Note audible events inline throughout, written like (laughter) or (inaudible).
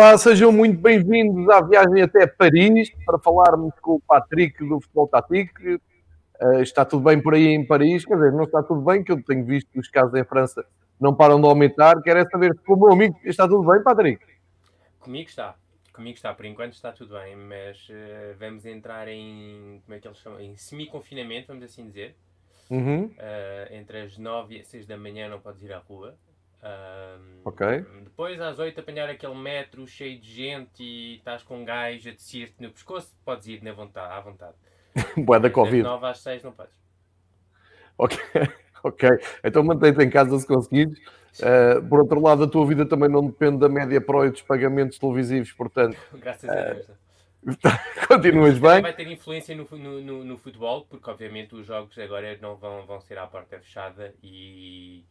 Olá, sejam muito bem-vindos à viagem até Paris para falarmos com o Patrick do Futebol Tático. Uh, está tudo bem por aí em Paris? Quer dizer, não está tudo bem, que eu tenho visto que os casos em França não param de aumentar. Quero é saber se com o meu amigo está tudo bem, Patrick? Comigo está. Comigo está, por enquanto está tudo bem, mas uh, vamos entrar em, como é que eles chamam? Em semi-confinamento, vamos assim dizer. Uhum. Uh, entre as 9 e as 6 da manhã não podes ir à rua. Um, Ok. Depois às 8 apanhar aquele metro cheio de gente e estás com um gajo a descer-te no pescoço, podes ir na vontade, à vontade. (laughs) Boa da Das Covid. 9 às 6 não podes. Ok, (laughs) ok. Então mantém-te em casa se conseguires. Uh, por outro lado, a tua vida também não depende da média pro e dos pagamentos televisivos, portanto, (laughs) Graças a Deus. continuas Também bem. vai ter influência no, no, no futebol, porque obviamente os jogos agora não vão, vão ser à porta fechada e.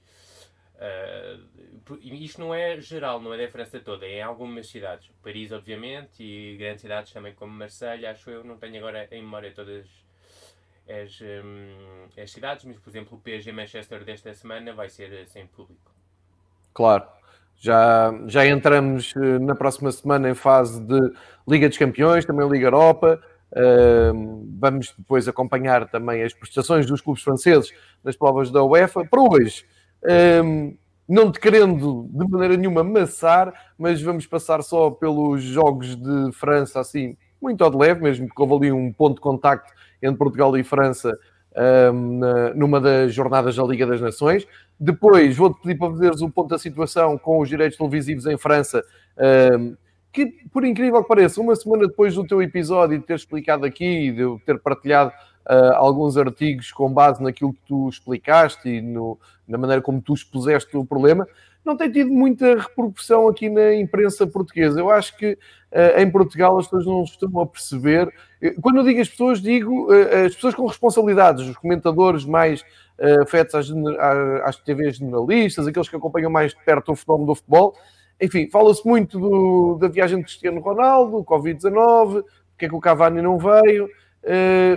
e isto não é geral, não é da França toda, é em algumas cidades. Paris, obviamente, e grandes cidades também como Marselha, acho eu, não tenho agora em memória todas as, hum, as cidades, mas por exemplo o PSG Manchester desta semana vai ser eh, sem público. Claro. Já, já entramos eh, na próxima semana em fase de Liga dos Campeões, também Liga Europa. Uh, vamos depois acompanhar também as prestações dos clubes franceses nas provas da UEFA. Para hoje, um, não te querendo de maneira nenhuma amassar, mas vamos passar só pelos jogos de França, assim, muito ao de leve, mesmo que houve ali um ponto de contacto entre Portugal e França um, na- numa das jornadas da Liga das Nações. Depois vou-te pedir para fazeres o ponto da situação com os direitos televisivos em França, um, que, por incrível que pareça, uma semana depois do teu episódio de ter explicado aqui, de eu ter partilhado uh, alguns artigos com base naquilo que tu explicaste e no- na maneira como tu expuseste o problema, não tem tido muita repercussão aqui na imprensa portuguesa. Eu acho que uh, em Portugal as pessoas não estão a perceber. Quando eu digo as pessoas, digo uh, as pessoas com responsabilidades, os comentadores mais uh, afetos às, às TVs generalistas, aqueles que acompanham mais de perto o fenómeno do futebol. Enfim, fala-se muito do- da viagem de Cristiano Ronaldo, Covid-19, porque é que o Cavani não veio,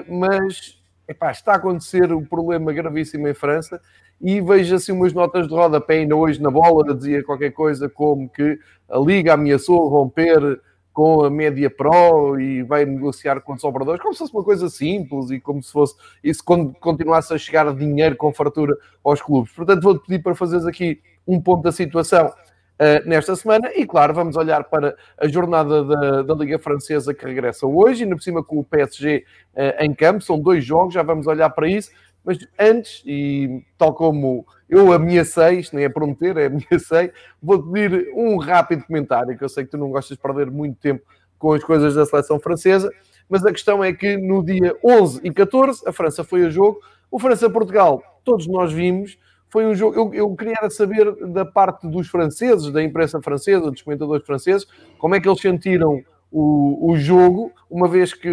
mas epá, está a acontecer um problema gravíssimo em França e vejo assim umas notas de rodapé ainda hoje na bola, dizia qualquer coisa como que a Liga ameaçou romper com a média pro e vai negociar com os operadores, como se fosse uma coisa simples e como se fosse isso con- continuasse a chegar dinheiro com fartura aos clubes. Portanto, vou-te pedir para fazeres aqui um ponto da situação uh, nesta semana. E, claro, vamos olhar para a jornada da, da Liga Francesa que regressa hoje, ainda por cima com o PSG uh, em campo, são dois jogos, já vamos olhar para isso, mas antes, e tal como eu ameacei, isto nem é prometer, é ameacei, vou pedir um rápido comentário, que eu sei que tu não gostas de perder muito tempo com as coisas da seleção francesa, mas a questão é que no dia 11 e 14 a França foi a jogo, o França-Portugal, todos nós vimos, foi um jogo. Eu, eu queria saber da parte dos franceses, da imprensa francesa, dos comentadores franceses, como é que eles sentiram o, o jogo, uma vez que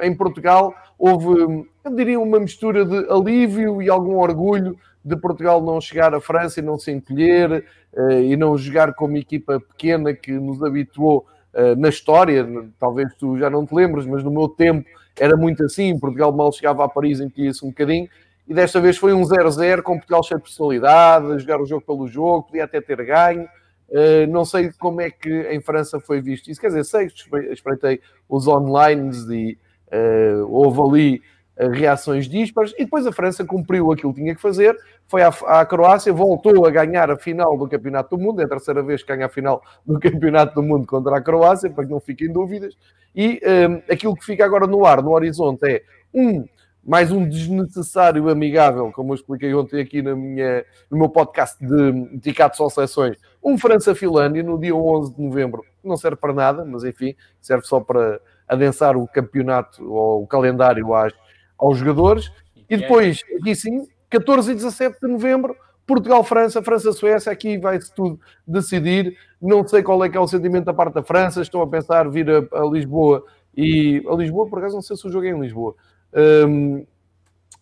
em Portugal houve, eu diria, uma mistura de alívio e algum orgulho de Portugal não chegar à França e não se encolher eh, e não jogar como equipa pequena que nos habituou eh, na história. Talvez tu já não te lembres, mas no meu tempo era muito assim. Portugal mal chegava a Paris, encolhia-se um bocadinho e desta vez foi um 0-0 com Portugal cheio de personalidade, jogar o jogo pelo jogo, podia até ter ganho. Uh, não sei como é que em França foi visto isso, quer dizer, sei espreitei os online e uh, houve ali uh, reações dispares. E depois a França cumpriu aquilo que tinha que fazer, foi à, à, Croácia, voltou a ganhar a final do Campeonato do Mundo, é a terceira vez que ganha a final do Campeonato do Mundo contra a Croácia, para que não fiquem dúvidas, e aquilo que fica agora no ar, no horizonte, é um mais um desnecessário amigável, como eu expliquei ontem aqui na minha, no meu podcast de dedicado só seleções, um França-Finlândia no dia 11 de novembro. Não serve para nada, mas enfim, serve só para adensar o campeonato ou o calendário às, aos jogadores. E depois, aqui sim, 14 e 17 de novembro, Portugal-França, França-Suécia, aqui vai-se tudo decidir. Não sei qual é que é o sentimento da parte da França, estou a pensar vir a, a Lisboa e a Lisboa, por acaso não sei se o jogo é em Lisboa. Um,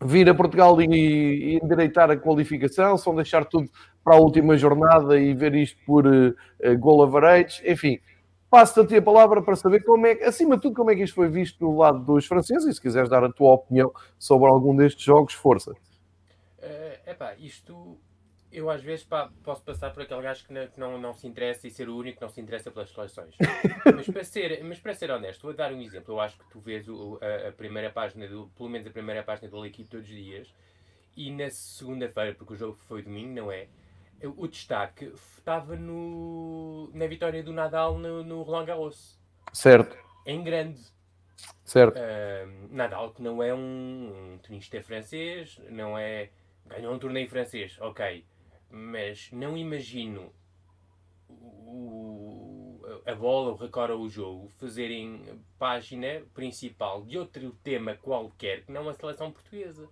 vir a Portugal e, e endireitar a qualificação, só deixar tudo para a última jornada e ver isto por uh, uh, gol average, enfim. Passo-te a palavra para saber como é, acima de tudo, como é que isto foi visto do lado dos franceses e se quiseres dar a tua opinião sobre algum destes jogos, força. Uh, pá, isto eu às vezes pá, posso passar por aquele gajo que não, que não, não se interessa e ser o único que não se interessa pelas seleções. (laughs) mas, para ser, mas para ser honesto, vou dar um exemplo. Eu acho que tu vês o, a, a, primeira página, do, pelo menos a primeira página do equipe todos os dias, e na segunda-feira, porque o jogo foi domingo, não é? O destaque estava no, na vitória do Nadal no, no Roland Garros. Certo. Em grande. Certo. Uh, Nadal, que não é um, um tenista francês, não é. Ganhou um torneio francês, ok mas não imagino o, a bola, o recorde ou o jogo fazerem página principal de outro tema qualquer que não a seleção portuguesa.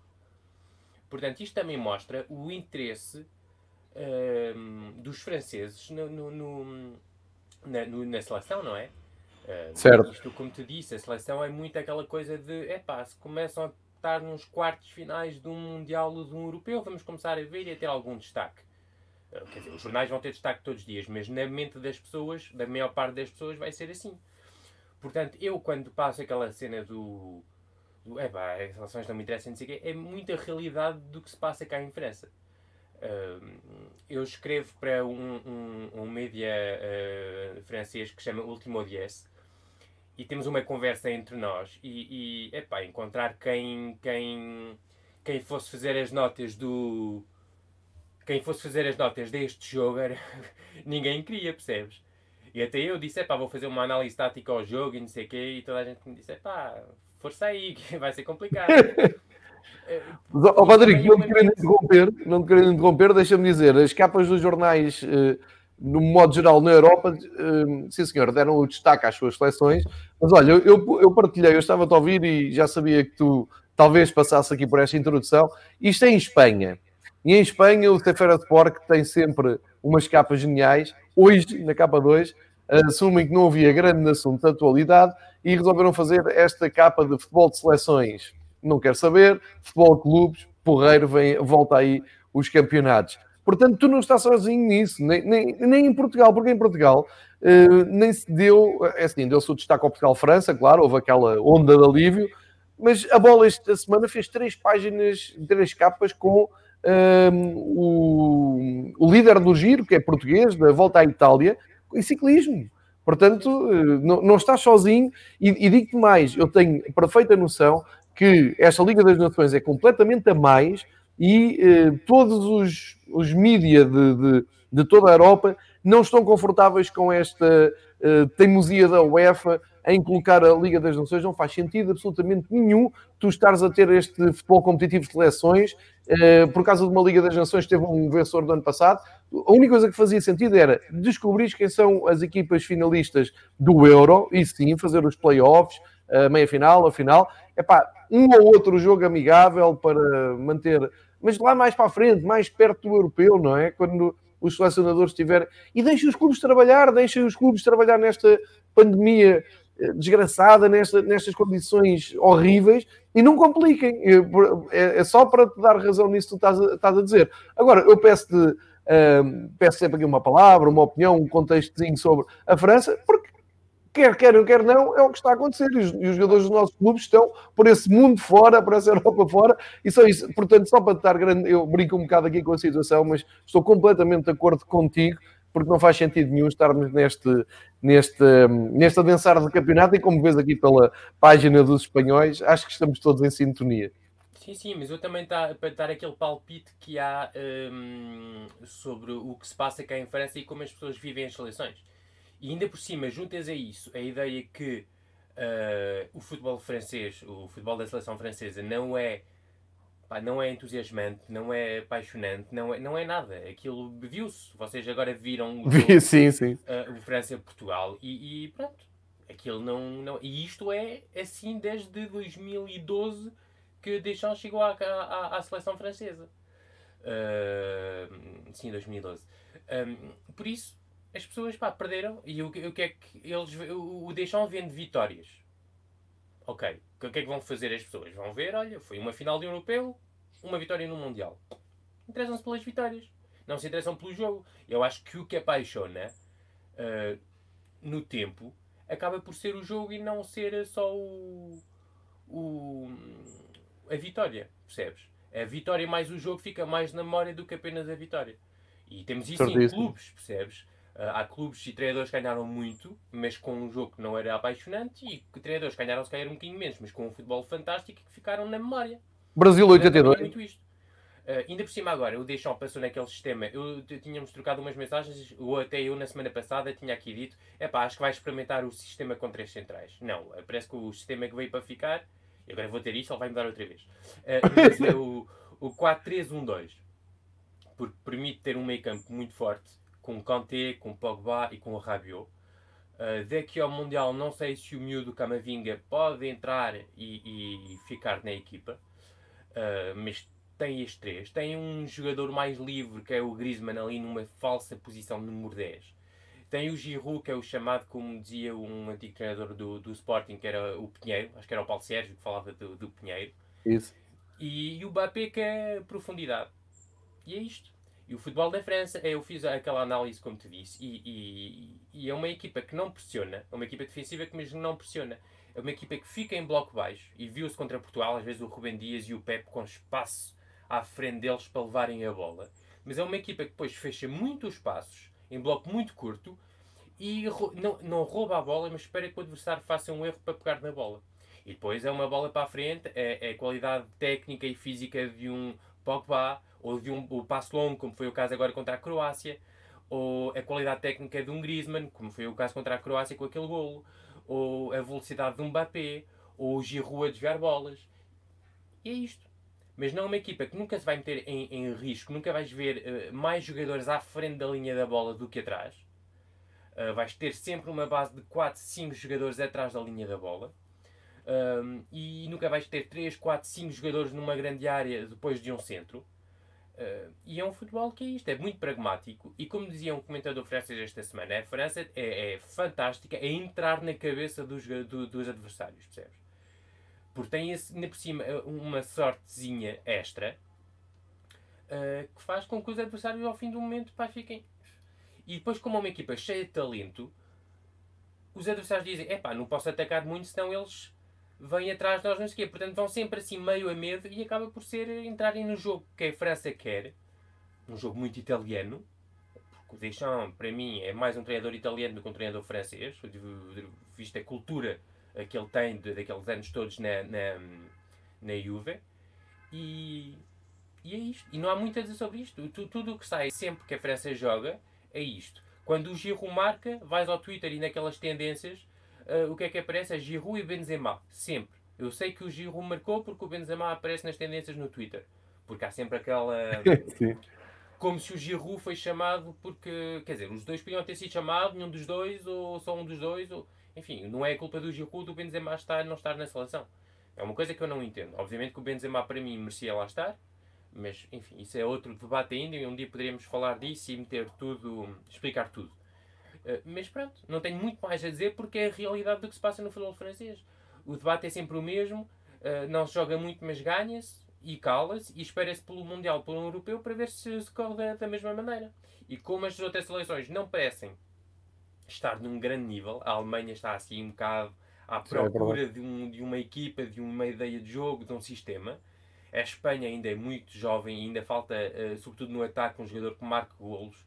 Portanto, isto também mostra o interesse um, dos franceses no, no, no, na, na, seleção, não é? Uh, certo. Isto, como te disse, a seleção é muito aquela coisa de, é pá, se começam a estar nos quartos finais de um Mundial ou de um Europeu, vamos começar a ver e a ter algum destaque. Eh, quer dizer, os jornais vão ter destaque todos os dias, mas na mente das pessoas, da maior parte das pessoas, vai ser assim. Portanto, eu quando passo aquela cena do. do é pá, as relações não me interessam, não sei o quê, é muita realidade do que se passa cá em França. Uh, eu escrevo para um, um, um mídia uh, francês que chama Ultimo Dies e temos uma conversa entre nós e, e epá, encontrar quem, quem, quem fosse fazer as notas do, quem fosse fazer as notas deste jogo era... (laughs) ninguém queria, percebes? E até eu disse, pá, vou fazer uma análise tática ao jogo e não sei o quê, e toda a gente me disse, pá, força aí, que (laughs) vai ser complicado. (laughs) Ó oh, Rodrigo, não te querendo interromper, não te querendo interromper, deixa-me dizer, as capas dos jornais, eh, no modo geral, na Europa, eh, sim senhor, deram o destaque às suas seleções, mas olha, eu, eu partilhei, eu estava a te ouvir e já sabia que tu talvez passasse aqui por esta introdução, isto é em Espanha, e em Espanha, o Sefer Sport, que tem sempre umas capas geniais, hoje, na capa 2, assumem que não havia grande assunto de atualidade e resolveram fazer esta capa de futebol de seleções. Não quero saber, futebol de clubes, porreiro, vem, volta aí os campeonatos. Portanto, tu não estás sozinho nisso, nem, nem, nem em Portugal, porque em Portugal uh, nem se deu, é assim, deu-se o destaque ao Portugal-França, claro, houve aquela onda de alívio, mas a bola esta semana fez três páginas, três capas com um, o, o, líder do giro, que é português, da volta à Itália, em ciclismo. Portanto, eh, não, não estás sozinho e, e digo-te mais, eu tenho perfeita noção que esta Liga das Nações é completamente a mais e eh, todos os, os mídias de, de, de, toda a Europa não estão confortáveis com esta eh, teimosia da UEFA em colocar a Liga das Nações. Não faz sentido absolutamente nenhum tu estares a ter este futebol competitivo de seleções por causa de uma Liga das Nações teve um vencedor do ano passado. A única coisa que fazia sentido era descobrir quem são as equipas finalistas do Euro e sim fazer os playoffs, a meia-final, a final. É pá, um ou outro jogo amigável para manter, mas lá mais para a frente, mais perto do europeu, não é? Quando os selecionadores estiverem. E deixem os clubes trabalhar, deixem os clubes trabalhar nesta pandemia eh, desgraçada, nesta, nestas condições horríveis e não compliquem. É, é, só para te dar razão nisso que tu estás a, estás a dizer. Agora, eu peço-te. Uh, peço sempre aqui uma palavra, uma opinião, um contextozinho sobre a França, porque quer queiram, quer não, é o que está a acontecer. E os, e os, jogadores dos nossos clubes estão por esse mundo fora, por essa Europa fora, e só isso. Portanto, só para estar grande, eu brinco um bocado aqui com a situação, mas estou completamente de acordo contigo, porque não faz sentido nenhum estarmos neste, neste, neste adensar do campeonato, e como vês aqui pela página dos espanhóis, acho que estamos todos em sintonia. Sim, sim, mas eu também tá, para dar aquele palpite que há um, sobre o que se passa cá em França e como as pessoas vivem as seleções. E ainda por cima, juntas a isso, a ideia que Uh, o futebol francês, o futebol da seleção francesa não é pá, não é entusiasmante, não é apaixonante, não é, não é nada. Aquilo viu-se. Vocês agora viram o, (laughs) jogo, sim, sim. Uh, o França-Portugal e, e, pronto. Aquilo não, não. E isto é assim desde 2012 que Deschamps chegou à, à, à seleção francesa. Uh, sim, 2012. Um, por isso, as pessoas pá, perderam. E o, o que é que eles. O, o Deschamps vende vitórias. Ok. O que é que vão fazer as pessoas? Vão ver, olha, foi uma final de europeu, uma vitória no Mundial. Interessam-se pelas vitórias. Não se interessam pelo jogo. Eu acho que o que apaixona uh, no tempo acaba por ser o jogo e não ser só o, o a vitória. Percebes? A vitória mais o jogo fica mais na memória do que apenas a vitória. E temos isso em clubes, percebes? Uh, há clubes e treinadores que ganharam muito, mas com um jogo que não era apaixonante, e que treinadores que ganharam se calhar um bocadinho menos, mas com um futebol fantástico que ficaram na memória. Brasil 82. Muito isto. Uh, ainda por cima agora, o Deschamps passou naquele sistema. Eu, eu tínhamos trocado umas mensagens, ou até eu na semana passada tinha aqui dito: é pá, acho que vai experimentar o sistema com três centrais. Não, uh, parece que o sistema que veio para ficar, e agora vou ter isto, ele vai mudar outra vez. Uh, é o, o 4-3-1-2, porque permite ter um meio campo muito forte, com Kanté, com Pogba e com o Rabiot. Uh, daqui ao Mundial, não sei se o miúdo Camavinga pode entrar e, e, e ficar na equipa, uh, mas tem estes três. Tem um jogador mais livre, que é o Griezmann, ali numa falsa posição número 10. Tem o Giroud, que é o chamado, como dizia um antigo treinador do, do Sporting, que era o Pinheiro, acho que era o Paulo Sérgio que falava do, do Pinheiro. Isso. E, e o Mbappé, que é profundidade. E é isto. E o futebol da França, eu fiz aquela análise, como te disse, e, e, e, é uma equipa que não pressiona, é uma equipa defensiva que mesmo não pressiona. É uma equipa que fica em bloco baixo, e viu-se contra Portugal, às vezes o Rubem Dias e o Pep com espaço à frente deles para levarem a bola. Mas é uma equipa que depois fecha muito os passos, em bloco muito curto, e não, não rouba a bola, mas espera que o adversário faça um erro para pegar na bola. E depois é uma bola para a frente, é, é a qualidade técnica e física de um Pogba, ou de um o passo longo, como foi o caso agora contra a Croácia, ou a qualidade técnica de um Griezmann, como foi o caso contra a Croácia com aquele golo, ou a velocidade de um Mbappé, ou o Giroud a desviar bolas. E é isto mas não é uma equipa que nunca se vai meter em, em risco, nunca vais ver uh, mais jogadores à frente da linha da bola do que atrás. Uh, vais ter sempre uma base de 4, 5 jogadores atrás da linha da bola. Um, e nunca vais ter 3, 4, 5 jogadores numa grande área depois de um centro. Uh, e é um futebol que é isto, é muito pragmático. E como dizia um comentador francês esta semana, a França é, é fantástica a entrar na cabeça dos, do, dos adversários, percebes? Porque tem esse, ainda por cima eh, uma sortezinha extra uh, que faz com que os adversários ao fim do momento pá, fiquem. E depois, como é uma equipa cheia de talento, os adversários dizem: é pá, não posso atacar muito, senão eles vêm atrás de nós, não sei o quê. Portanto, vão sempre assim meio a medo e acaba por ser entrarem no jogo que a França quer, um jogo muito italiano. Porque o Deschamps, para mim, é mais um treinador italiano do que um treinador francês, visto a cultura que ele tem de, daqueles anos todos na, na, na Juve. E, e é isto. E não há muito a dizer sobre isto. Tu, tudo o que sai sempre que a França joga é isto. Quando o Giroud marca, vais ao Twitter e naquelas tendências, uh, o que é que aparece? É Giroud e Benzema. Sempre. Eu sei que o Giroud marcou porque o Benzema aparece nas tendências no Twitter. Porque há sempre aquela... (laughs) Sim. Como se o Giroud foi chamado porque... Quer dizer, os dois podiam ter sido chamados, nenhum dos dois, ou só um dos dois, ou enfim, não é culpa do Giroud do Benzema estar, não estar na seleção. É uma coisa que eu não entendo. Obviamente que o Benzema para mim merecia lá estar, mas enfim, isso é outro debate ainda e um dia poderíamos falar disso e meter tudo, explicar tudo. Uh, mas pronto, não tenho muito mais a dizer porque é a realidade do que se passa no futebol francês. O debate é sempre o mesmo, uh, não se joga muito, mas ganha-se e cala-se e espera-se pelo Mundial, pelo Europeu para ver se se corre da, da mesma maneira. E como as outras seleções não parecem estar num grande nível. A Alemanha está assim um bocado à é procura de, um, de uma equipa, de uma ideia de jogo, de um sistema. A Espanha ainda é muito jovem, ainda falta, uh, sobretudo no ataque, um jogador que marque golos.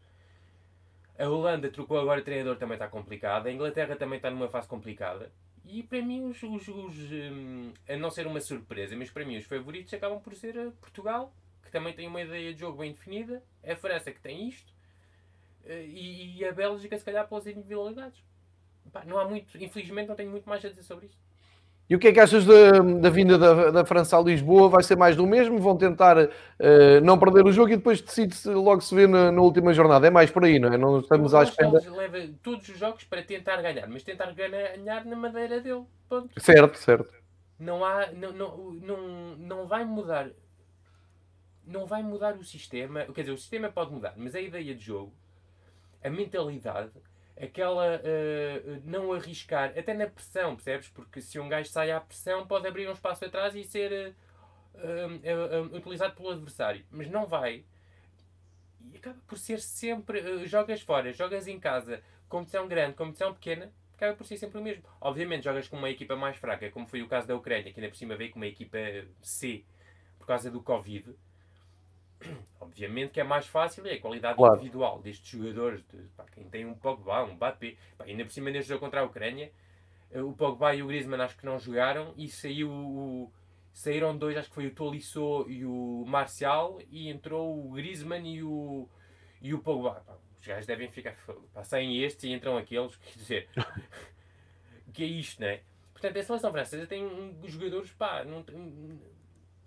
A Holanda trocou agora o treinador, também está complicado. A Inglaterra também está numa fase complicada. E para mim, os, os, os um, a não ser uma surpresa, mas para mim os favoritos acabam por ser Portugal, que também tem uma ideia de jogo bem definida, a França, que tem isto, eh, e, e a Bélgica, se calhar, pelas individualidades. pá, não há muito, infelizmente não tenho muito mais a dizer sobre isto. E o que é que achas da, da vinda da, da, França a Lisboa? Vai ser mais do mesmo? Vão tentar uh, não perder o jogo e depois decide-se logo se vê na, na, última jornada. É mais por aí, não é? Não estamos à espera. leva todos os jogos para tentar ganhar, mas tentar ganhar na madeira dele. Ponto. Certo, certo. Não há, não, não, não, não vai mudar, não vai mudar o sistema. Quer dizer, o sistema pode mudar, mas a ideia de jogo, a mentalidade aquela uh, não arriscar, até na pressão, percebes? Porque se um gajo sai à pressão, pode abrir um espaço atrás e ser uh, uh, utilizado pelo adversário, mas não vai. E acaba por ser sempre. jogas fora, jogas em casa, competição grande, competição pequena, acaba por ser sempre o mesmo. Obviamente, jogas com uma equipa mais fraca, como foi o caso da Ucrânia, que ainda por cima veio com uma equipa C por causa do Covid obviamente que é mais fácil é a qualidade claro. individual destes jogadores. De, pá, quem tem um Pogba, um Mbappé, pá, ainda por cima neste jogo contra a Ucrânia, eh, o Pogba e o Griezmann acho que não jogaram e saiu o, saíram dois, acho que foi o Tolisso e o Marcial e entrou o Griezmann e o, e o Pogba. Pá, os gajos devem ficar, pá, saem estes e entram aqueles, (laughs) quer dizer, que é isto, não é? Portanto, a seleção francesa tem jogadores, pá, não,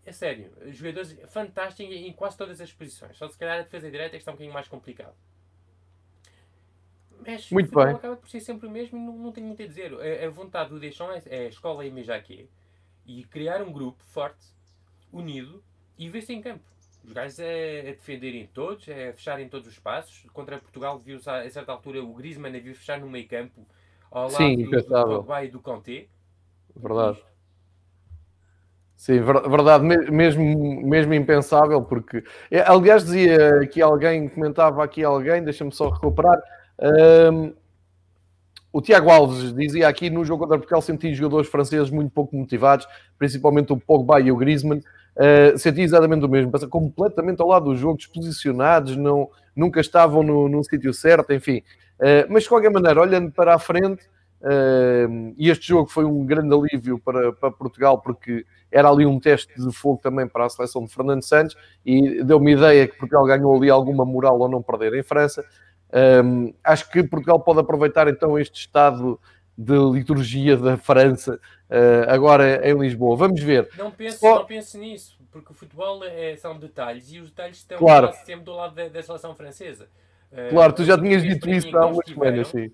é sério, jogadores fantásticos em quase todas as posições. Só se calhar a defesa direta é que está um bocadinho mais complicado. Mas muito bem. acaba por ser sempre o mesmo e não, não tenho muito a dizer. A, a vontade do Deschamps é, é a escola MJQ e criar um grupo forte, unido e ver-se em campo. Os gajos é, a defenderem todos, é a fecharem todos os espaços. Contra Portugal viu-se a, a certa altura o Griezmann a vir fechar no meio campo ao lado Sim, do, do Pogba e do Conte. Verdade. Sim, verdade, mesmo, mesmo impensável, porque é, aliás dizia aqui alguém, comentava aqui alguém, deixa-me só recuperar. Um, o Tiago Alves dizia aqui no jogo contra Portugal senti jogadores franceses muito pouco motivados, principalmente o Pogba e o Griezmann. Uh, senti exatamente o mesmo, passam completamente ao lado do jogo, desposicionados, não, nunca estavam no, no sítio certo, enfim. Uh, mas de qualquer maneira, olhando para a frente, e este jogo foi um grande alívio para, para Portugal, porque era ali um teste de fogo também para a seleção de Fernando Santos e deu-me ideia que Portugal ganhou ali alguma moral ao não perder em França. Um, acho que Portugal pode aproveitar então este estado de liturgia da França uh, agora em Lisboa. Vamos ver. Não pense, Só... não pense nisso, porque o futebol é, são detalhes e os detalhes estão claro. sempre do lado da, da seleção francesa. Uh, claro, tu já tinhas dito isso há umas semanas, sim.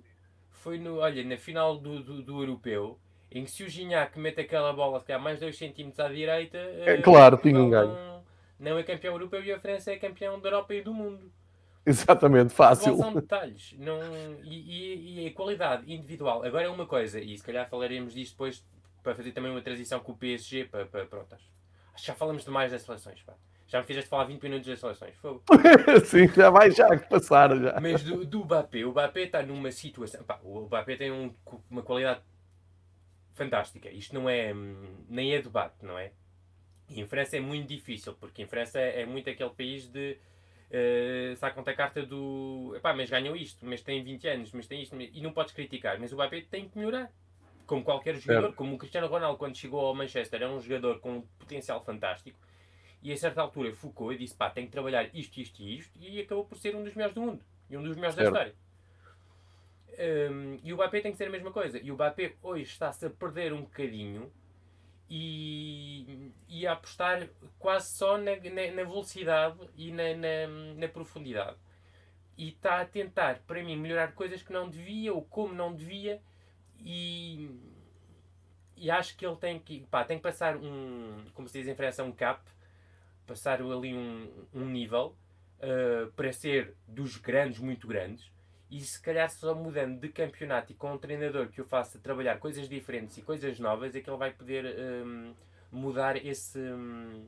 Foi no, olha, na final do, do, do europeu em que se o Gignac mete aquela bola se mais 2 cm à direita, é, eh, claro, tinha um ganho. Não, é campeão europeu e a França é campeão da Europa e do mundo. Exatamente, fácil. São detalhes. Não, e, e, e, a qualidade individual. Agora é uma coisa, e se calhar falaremos disto depois para fazer também uma transição com o PSG. Para, para, pronto, acho que já falamos demais das seleções. Pá. Já me fizeste falar 20 minutos das seleções. Fogo. (laughs) Sim, já vai já passar. Já. Mas do, do Mbappé, o Mbappé está numa situação. Pá, o Mbappé tem um, uma qualidade fantástica. Isto não é. nem é debate, não é? E em França é muito difícil, porque em França é muito aquele país de. Uh, sacam a carta do. Epá, mas ganham isto, mas têm 20 anos, mas tem isto, e não podes criticar. Mas o Mbappé tem que melhorar. Como qualquer jogador, como o Cristiano Ronaldo, quando chegou ao Manchester, era um jogador com um potencial fantástico. E a certa altura focou e disse: pá, tem que trabalhar isto, isto e isto, e acabou por ser um dos melhores do mundo e um dos melhores da história. Um, e o Mbappé tem que ser a mesma coisa. E o Mbappé hoje está-se a perder um bocadinho e, e a apostar quase só na, na, na velocidade e na, na, na, profundidade. E está a tentar, para mim, melhorar coisas que não devia ou como não devia. E, e acho que ele tem que, pá, tem que passar um, como se diz em França, um cap, passar ali um, um nível uh, para ser dos grandes, muito grandes e se calhar só mudando de campeonato e com um treinador que o faça trabalhar coisas diferentes e coisas novas é que ele vai poder um, mudar esse um,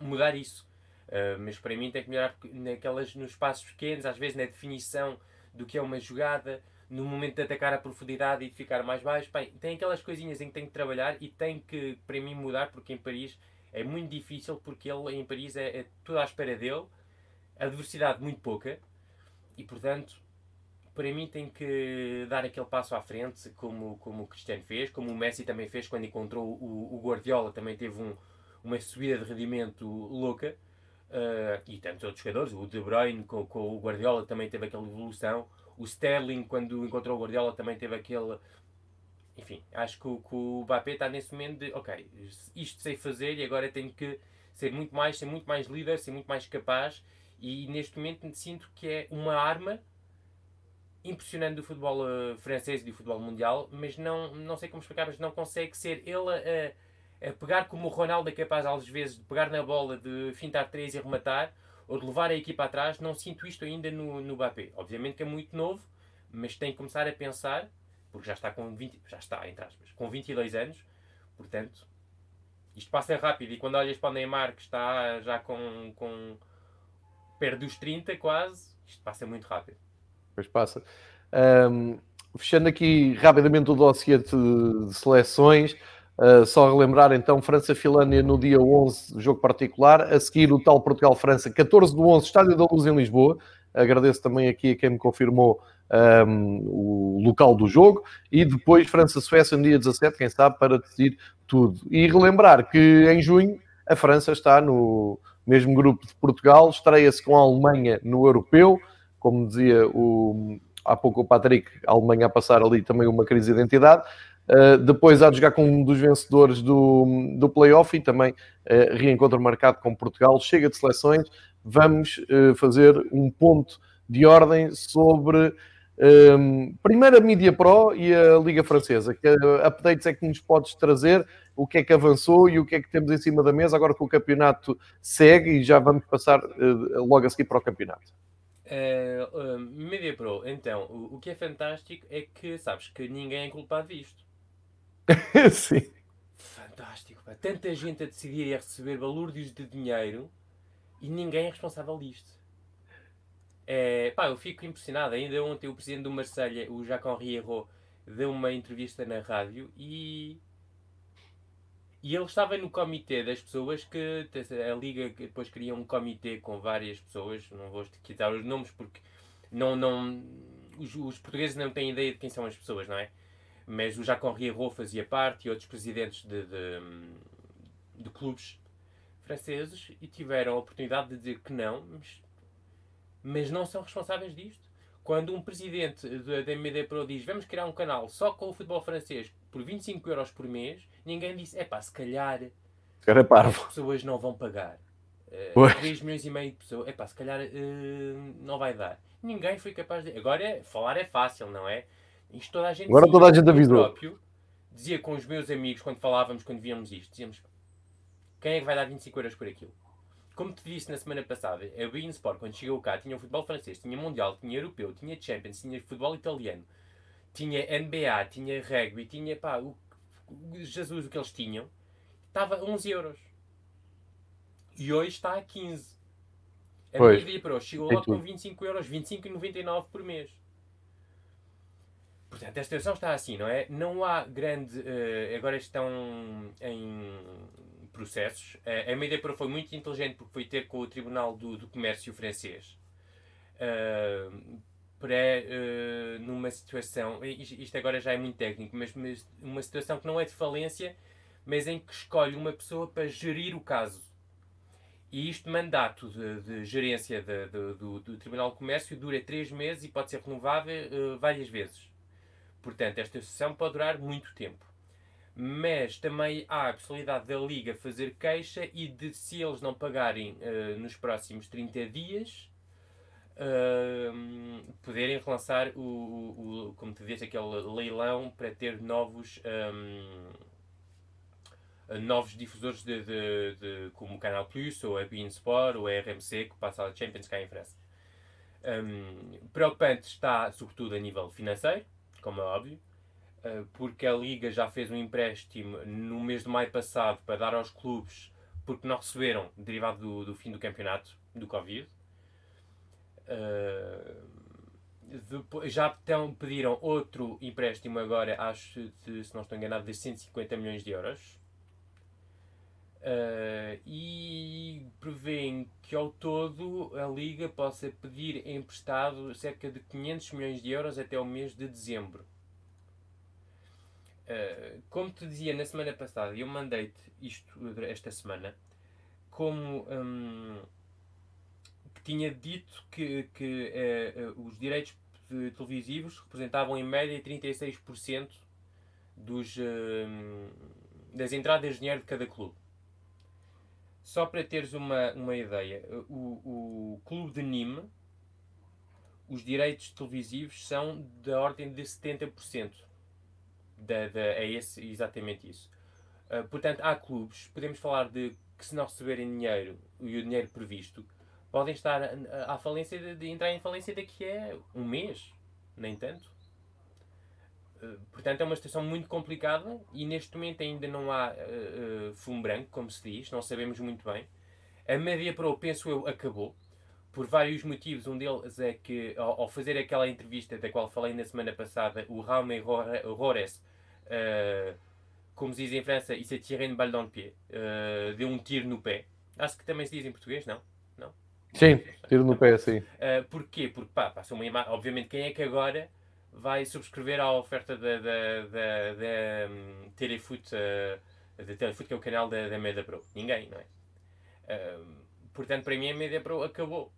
mudar isso. Uh, mas para mim tem que melhorar naquelas, nos passos pequenos às vezes na definição do que é uma jogada no momento de atacar a profundidade e de ficar mais baixo. Bem, tem aquelas coisinhas em que tem que trabalhar e tem que para mim mudar porque em Paris é muito difícil porque ele em Paris é, é tudo à espera dele a diversidade muito pouca e portanto, para mim tem que dar aquele passo à frente, como, como o Cristiano fez, como o Messi também fez quando encontrou o, o Guardiola, também teve um, uma subida de rendimento louca. Uh, e tantos outros jogadores, o De Bruyne com, com, o Guardiola também teve aquela evolução. O Sterling, quando encontrou o Guardiola, também teve aquele. Enfim, acho que o, que o Mbappé está nesse momento de, ok, isto sei fazer e agora tenho que ser muito mais, ser muito mais líder, ser muito mais capaz. E neste momento sinto que é uma arma impressionante do futebol uh, francês e do futebol mundial, mas não, não sei como explicar, mas não consegue ser ele a, a pegar como o Ronaldo é capaz às vezes de pegar na bola, de fintar três e rematar, ou de levar a equipa atrás, não sinto isto ainda no, no. Obviamente que é muito novo, mas tem que começar a pensar, porque já está com 20, já está, entre aspas, com 22 anos, portanto, isto passa rápido, e quando olhas para o Neymar, que está já com, com perto dos 30 quase, isto passa muito rápido. Pois passa. Um, fechando aqui rapidamente o dossiê de, de seleções, uh, só relembrar então França-Finlândia no dia 11, jogo particular, a seguir o tal Portugal-França, 14 do 11, Estádio da Luz em Lisboa. Agradeço também aqui a quem me confirmou um, o local do jogo e depois França-Suécia no dia 17, quem sabe, para decidir tudo. E relembrar que em junho a França está no mesmo grupo de Portugal, estreia-se com a Alemanha no Europeu como dizia o, há pouco o Patrick, a Alemanha a passar ali também uma crise de identidade. Uh, depois há de jogar com um dos vencedores do, do playoff e também uh, reencontro marcado com Portugal. Chega de seleções, vamos uh, fazer um ponto de ordem sobre um, primeiro a Mídia Pro e a Liga Francesa. Que updates é que nos podes trazer? O que é que avançou e o que é que temos em cima da mesa agora que o campeonato segue e já vamos passar logo a seguir para o campeonato. Uh, uh, Media Pro, então, o, o, que é fantástico é que sabes que ninguém é culpado disto. (laughs) Sim. Fantástico, pá. Tanta gente a decidir e a receber balúrdios de dinheiro e ninguém é responsável disto. É, pá, eu fico impressionado. Ainda ontem o presidente do Marselha, o Jacques Henri deu uma entrevista na rádio e e ele estava no comitê das pessoas que a Liga depois queria um comitê com várias pessoas, não vou quitar os nomes porque não, não, os, os, portugueses não têm ideia de quem são as pessoas, não é? Mas o Jacques Henri fazia parte e outros presidentes de, de, de, clubes franceses e tiveram a oportunidade de dizer que não, mas, mas não são responsáveis disto. Quando um presidente da MD Pro diz vamos criar um canal só com o futebol francês por 25 euros por mês, ninguém disse, é pá, se calhar Cara é as pessoas não vão pagar. Uh, 3 milhões e meio de pessoas, é pá, se calhar uh, não vai dar. Ninguém foi capaz de. Agora, é, falar é fácil, não é? Isto toda a gente. Agora toda a gente avisou. Próprio, dizia com os meus amigos, quando falávamos, quando víamos isto, dizíamos: quem é que vai dar 25 euros por aquilo? Como te disse na semana passada, a Bein Sport, quando chegou cá, tinha o futebol francês, tinha Mundial, tinha Europeu, tinha Champions, tinha futebol italiano, tinha NBA, tinha rugby, tinha pá, o, Jesus, o que eles tinham, estava a 11 euros. E hoje está a 15. A pois, média para hoje chegou logo com 25 euros, 25,99 por mês. Portanto, a situação está assim, não é? Não há grande. Uh, agora estão em processos. A Media Pro foi muito inteligente porque foi ter com o Tribunal do, do Comércio francês. Uh, uh, numa situação, isto agora já é muito técnico, mas, mas uma situação que não é de falência, mas em que escolhe uma pessoa para gerir o caso. E isto, mandato de, de gerência de, de, do, do, Tribunal de Comércio, dura três meses e pode ser renovável uh, várias vezes. Portanto, esta sessão pode durar muito tempo. Mas também há a possibilidade da Liga fazer queixa e de, se eles não pagarem uh, nos próximos 30 dias, uh, poderem relançar o, o, o, como te disse, aquele leilão para ter novos um, novos difusores de, de, de, como o Canal Plus ou a Bein Sport ou a RMC que passa a Champions cá em França. Um, preocupante está sobretudo a nível financeiro, como é óbvio, porque a Liga já fez um empréstimo no mês de maio passado para dar aos clubes porque não receberam derivado do, do fim do campeonato do Covid. Uh, depois, já então pediram outro empréstimo agora, acho, de, se não estou enganado, de 150 milhões de euros. Uh, e prevêem que ao todo a Liga possa pedir emprestado cerca de 500 milhões de euros até o mês de dezembro. Uh, como te dizia na semana passada, eu mandei-te isto esta semana, como um, tinha dito que, que uh, os direitos televisivos representavam em média 36% dos, uh, das entradas de dinheiro de cada clube. Só para teres uma, uma ideia, o, o clube de Nîmes, os direitos televisivos são da ordem de 70%. Da, da, é esse, exatamente isso. Uh, portanto, há clubes, podemos falar de que se não receberem dinheiro e o dinheiro previsto, podem estar à falência de, de, entrar em falência daqui a um mês, nem tanto. Uh, portanto, é uma situação muito complicada e neste momento ainda não há uh, fumo branco, como se diz, não sabemos muito bem. A Media Pro, penso eu, acabou por vários motivos. Um deles é que, ao, ao, fazer aquela entrevista da qual falei na semana passada, o Raume Rores, uh, como se diz em França, isso é tirer une balle dans le pied, uh, deu um tiro no pé. Acho que também se diz em português, não? Não? Sim, tiro no pé, sim. Uh, porquê? Porque, pá, passa uma imagem. Obviamente, quem é que agora vai subscrever a oferta da, da, da, da um, Telefoot, uh, da Telefoot, que é o canal da, da Media Pro? Ninguém, não é? Uh, portanto, para mim, a Media Pro acabou.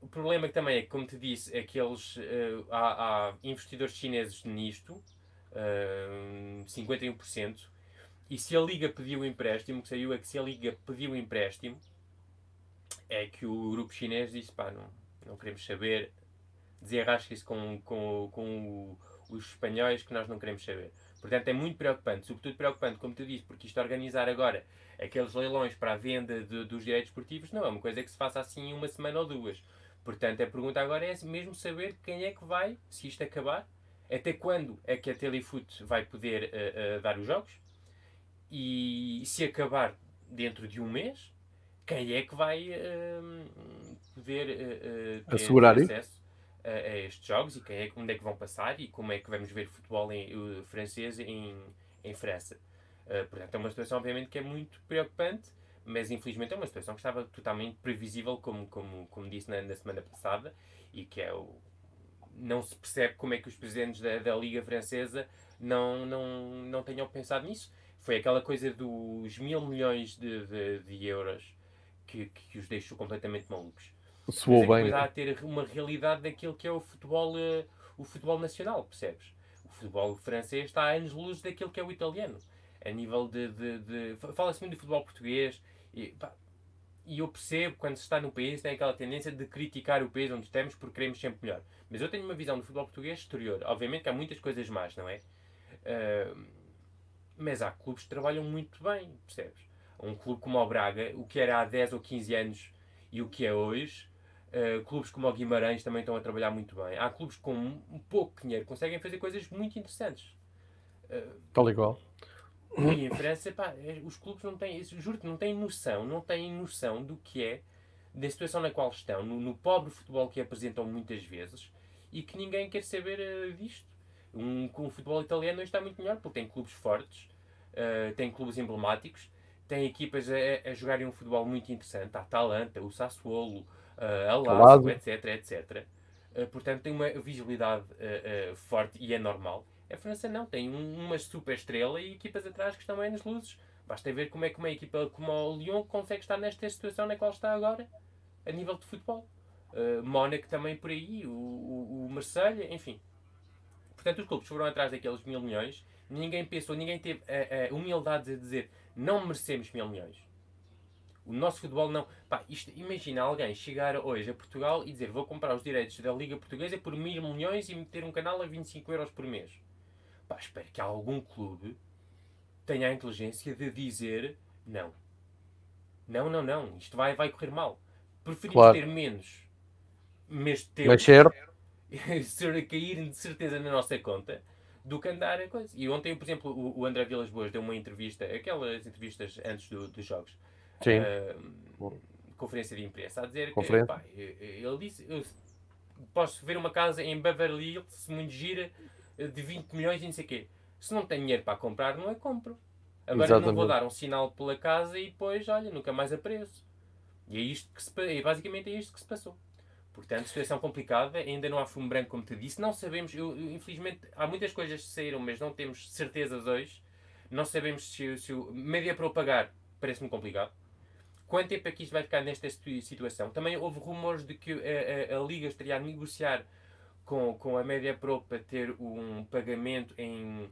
O problema que também é que, como te disse, é que eles, há, há, investidores chineses nisto, uh, 51%, e se a Liga pediu empréstimo, o que saiu é que se a Liga pediu empréstimo, é que o grupo chinês disse, pá, não, não queremos saber, desenrasca-se com, com, com os espanhóis que nós não queremos saber. Portanto, é muito preocupante, sobretudo preocupante, como tu disse, porque isto organizar agora aqueles leilões para a venda de, dos direitos esportivos não é uma coisa que se faça assim uma semana ou duas. Portanto, a pergunta agora é mesmo saber quem é que vai, se isto acabar, até quando é que a Telefoot vai poder uh, uh, dar os jogos e se acabar dentro de um mês, quem é que vai uh, poder ter Assegurar acesso a, a, estes jogos e quem é, onde é que vão passar e como é que vamos ver futebol em, francês em, em França. portanto, é uma situação, obviamente, que é muito preocupante mas infelizmente é uma situação que estava totalmente previsível, como, como, como disse na, na semana passada, e que é o. Não se percebe como é que os presidentes da, da Liga Francesa não, não, não tenham pensado nisso. Foi aquela coisa dos mil milhões de, de, de euros que, que os deixou completamente malucos. Soou é bem. Há a ter uma realidade daquilo que é o futebol, uh, o futebol nacional, percebes? O futebol francês está a anos-luz daquilo que é o italiano. A nível de. de, de Fala-se muito de futebol português e, pá, e eu percebo quando se está no país tem aquela tendência de criticar o país onde estamos porque queremos sempre melhor. Mas eu tenho uma visão do futebol português exterior. Obviamente que há muitas coisas más, não é? Uh, mas há clubes que trabalham muito bem, percebes? Um clube como o Braga, o que era há 10 ou 15 anos e o que é hoje, uh, clubes como o Guimarães também estão a trabalhar muito bem. Há clubes com um pouco dinheiro conseguem fazer coisas muito interessantes. Uh, Tal igual. E em França, pá, é, os clubes não têm, juro-te, não têm noção, não têm noção do que é, da situação na qual estão, no, no pobre futebol que apresentam muitas vezes e que ninguém quer saber uh, disto. Um, um futebol italiano está muito melhor, porque tem clubes fortes, uh, tem clubes emblemáticos, tem equipas a, a jogarem um futebol muito interessante, a Atalanta, o Sassuolo, uh, a Lazio, etc, etc. Uh, portanto, tem uma visibilidade forte e é normal. A França não, tem um, uma super estrela e equipas atrás que estão bem nas luzes. Basta ver como é que uma equipa como o Lyon consegue estar nesta situação na qual está agora, a nível de futebol. Uh, Mónaco também por aí, o, o, o Marseille, enfim. Portanto, os clubes foram atrás daqueles mil milhões. Ninguém pensou, ninguém teve a, a humildade de dizer não merecemos mil milhões. O nosso futebol não. Pá, isto, imagina alguém chegar hoje a Portugal e dizer vou comprar os direitos da Liga Portuguesa por mil milhões e meter um canal a 25 euros por mês. Pá, espero que algum clube tenha a inteligência de dizer não. Não, não, não. Isto vai, vai correr mal. Preferimos claro. ter menos mês de tempo (laughs) ser cair de certeza na nossa conta do que andar a coisa. E ontem, por exemplo, o, o André Vilas Boas deu uma entrevista, aquelas entrevistas antes do, dos jogos. Sim. Uh, conferência de imprensa, a dizer que pá, ele disse: eu posso ver uma casa em Beverly Hills, muito gira, de 20 milhões e não sei o quê. Se não tem dinheiro para comprar, não é compro. Agora Exatamente. não vou dar um sinal pela casa e depois, olha, nunca mais apareço. E é isto que se, é basicamente é isto que se passou. Portanto, situação complicada, ainda não há fumo branco, como te disse. Não sabemos, eu, eu, infelizmente, há muitas coisas que saíram, mas não temos certezas hoje. Não sabemos se, se o média para o pagar parece-me complicado. Quanto tempo é que isto vai ficar nesta situação? Também houve rumores de que a, a, a Liga estaria a negociar com, com a média pro para ter um pagamento em,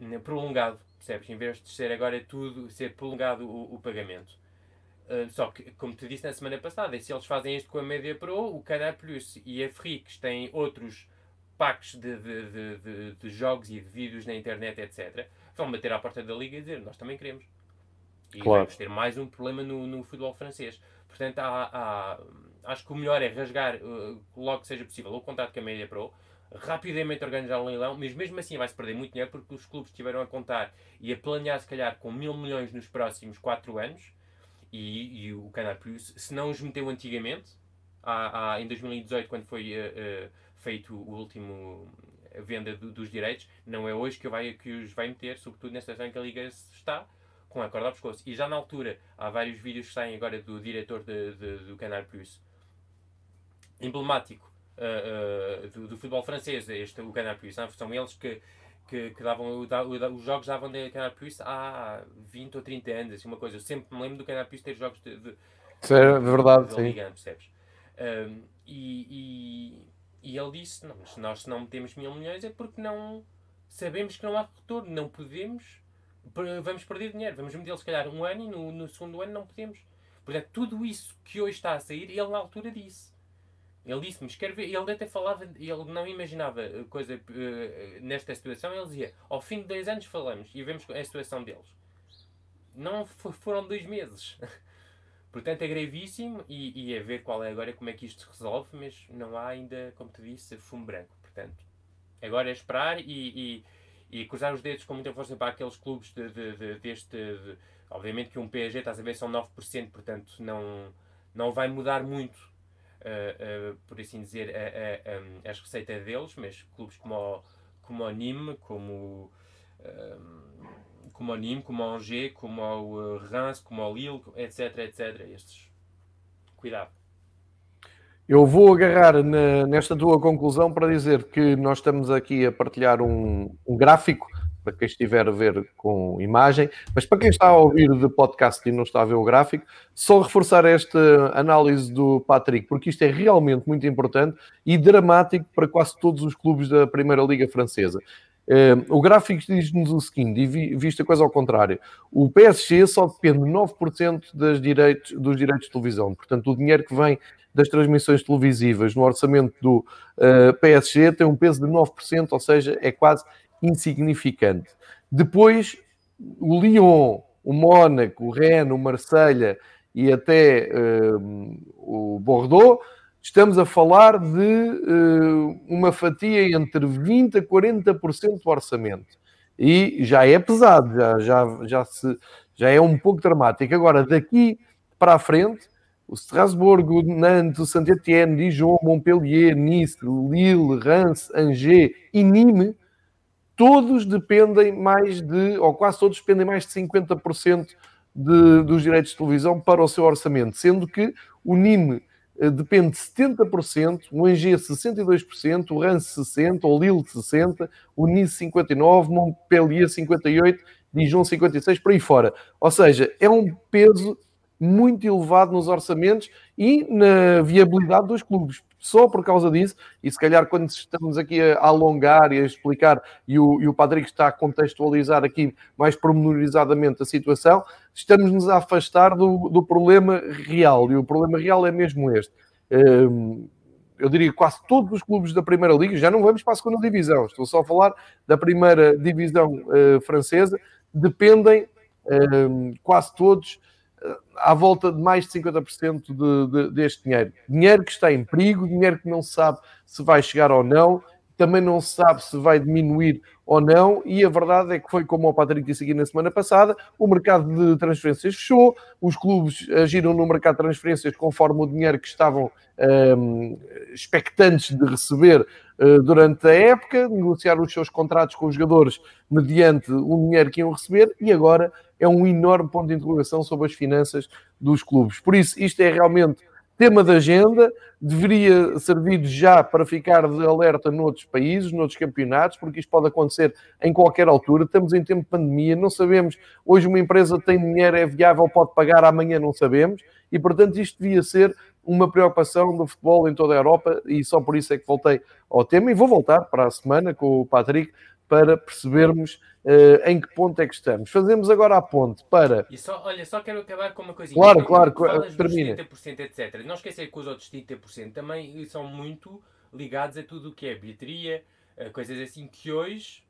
em prolongado, percebes? Em vez de ser agora tudo, ser prolongado o, o pagamento. Uh, só que, como te disse na semana passada, se eles fazem isto com a Media Pro, o Canal Plus e a Frix têm outros packs de, de, de, de, de jogos e de vídeos na internet, etc., vão bater à porta da Liga e dizer nós também queremos. E claro. vamos ter mais um problema no, no futebol francês. Portanto, há, há, acho que o melhor é rasgar uh, logo que seja possível o contrato com a Media Pro, rapidamente organizar um leilão, mas mesmo assim vai-se perder muito dinheiro porque os clubes estiveram a contar e a planear, se calhar, com mil milhões nos próximos 4 anos. E, e, o Plus, se não os meteu antigamente, há, em 2018, quando foi uh, uh, feito o último venda do, dos direitos, não é hoje que, vai, que os vai meter, sobretudo nesta situação em que a Liga está, com a corda ao pescoço. E já na altura, há vários vídeos que saem agora do diretor de, de, do Canal Plus, emblemático uh, uh, do, do, futebol francês, este, o Canal Plus. Não? São eles que, que, que davam, os jogos davam de Canal Plus há 20 ou 30 anos, assim, uma coisa. Eu sempre me lembro do Canal Plus ter jogos de. de Isso é verdade, de, sim. Liga, percebes? Um, e, e, e, ele disse: não, se nós não metemos mil milhões é porque não sabemos que não há retorno, não podemos vamos perder dinheiro. Vamos meter se calhar um ano e no, no segundo ano não podemos. Portanto, tudo isso que hoje está a sair, ele na altura disse. Ele disse-me, quero ver. Ele até falava, ele não imaginava coisa uh, nesta situação. Ele dizia, ao fim de dois anos falamos e vemos a situação deles. Não foram dois meses. (laughs) Portanto, é gravíssimo e, e é ver qual é agora como é que isto se resolve, mas não há ainda, como te disse, fumo branco. Portanto, agora é esperar e, e e cruzar os dedos com muita força para aqueles clubes de, de, de, deste. De, obviamente que um PSG, estás a ver, são 9%, portanto não, não vai mudar muito, uh, por assim dizer, a, a, as receitas deles, mas clubes como o, como o Nîmes, como, uh, como o Nîmes, como o Angers, como o Reims, como o Lille, etc, etc. Estes. Cuidado. Eu vou agarrar na, nesta tua conclusão para dizer que nós estamos aqui a partilhar um, um, gráfico para quem estiver a ver com imagem, mas para quem está a ouvir de podcast e não está a ver o gráfico, só reforçar esta análise do Patrick, porque isto é realmente muito importante e dramático para quase todos os clubes da Primeira Liga Francesa. Uh, o gráfico diz-nos o seguinte, e visto a coisa ao contrário, o PSG só depende 9% das direitos, dos direitos de televisão, portanto o dinheiro que vem das transmissões televisivas no orçamento do eh, PSG tem um peso de 9%, ou seja, é quase insignificante. Depois, o Lyon, o Mónaco, o Rennes, o Marselha e até uh, o Bordeaux, estamos a falar de uh, uma fatia entre 20% a 40% do orçamento. E já é pesado, já, já, já, se, já é um pouco dramático. Agora, daqui para a frente, o Strasbourg, o Nantes, o Saint-Étienne, Dijon, Montpellier, Nice, Lille, Reims, Angers e Nîmes, todos dependem mais de, ou quase todos dependem mais de 50% de, dos direitos de televisão para o seu orçamento, sendo que o Nîmes eh, depende de 70%, o Angers 62%, o Reims 60%, o Lille 60%, o Nice 59%, Montpellier 58%, Dijon 56%, por aí fora. Ou seja, é um peso muito elevado nos orçamentos e na viabilidade dos clubes. Só por causa disso, e se calhar quando estamos aqui a alongar e a explicar, e o, e o Patrick está a contextualizar aqui mais pormenorizadamente a situação, estamos-nos a afastar do, do problema real. E o problema real é mesmo este. Um, eu diria quase todos os clubes da Primeira Liga, já não vamos para a segunda divisão, estou só a falar da primeira divisão uh, francesa, dependem uh, quase todos à volta de mais de 50% de, de, deste dinheiro. Dinheiro que está em perigo, dinheiro que não se sabe se vai chegar ou não, também não se sabe se vai diminuir ou não, e a verdade é que foi como o Patrick disse aqui na semana passada, o mercado de transferências fechou, os clubes agiram no mercado de transferências conforme o dinheiro que estavam um, expectantes de receber uh, durante a época, negociaram os seus contratos com os jogadores mediante o dinheiro que iam receber, e agora é um enorme ponto de interrogação sobre as finanças dos clubes. Por isso, isto é realmente tema da agenda, deveria servir já para ficar de alerta noutros países, noutros campeonatos, porque isto pode acontecer em qualquer altura. Estamos em tempo de pandemia, não sabemos. Hoje uma empresa tem dinheiro, é viável, pode pagar, amanhã não sabemos. e portanto isto devia ser uma preocupação do futebol em toda a Europa e só por isso é que voltei ao tema e vou voltar para a semana com o Patrick para percebermos uh, em que ponto é que estamos. Fazemos agora a ponte para. E só, olha, só quero acabar com uma coisinha. Claro, claro, termina. 30%, etc. Não esquecer que os outros 30% também são muito ligados a tudo o que é bilheteria, coisas assim que hoje,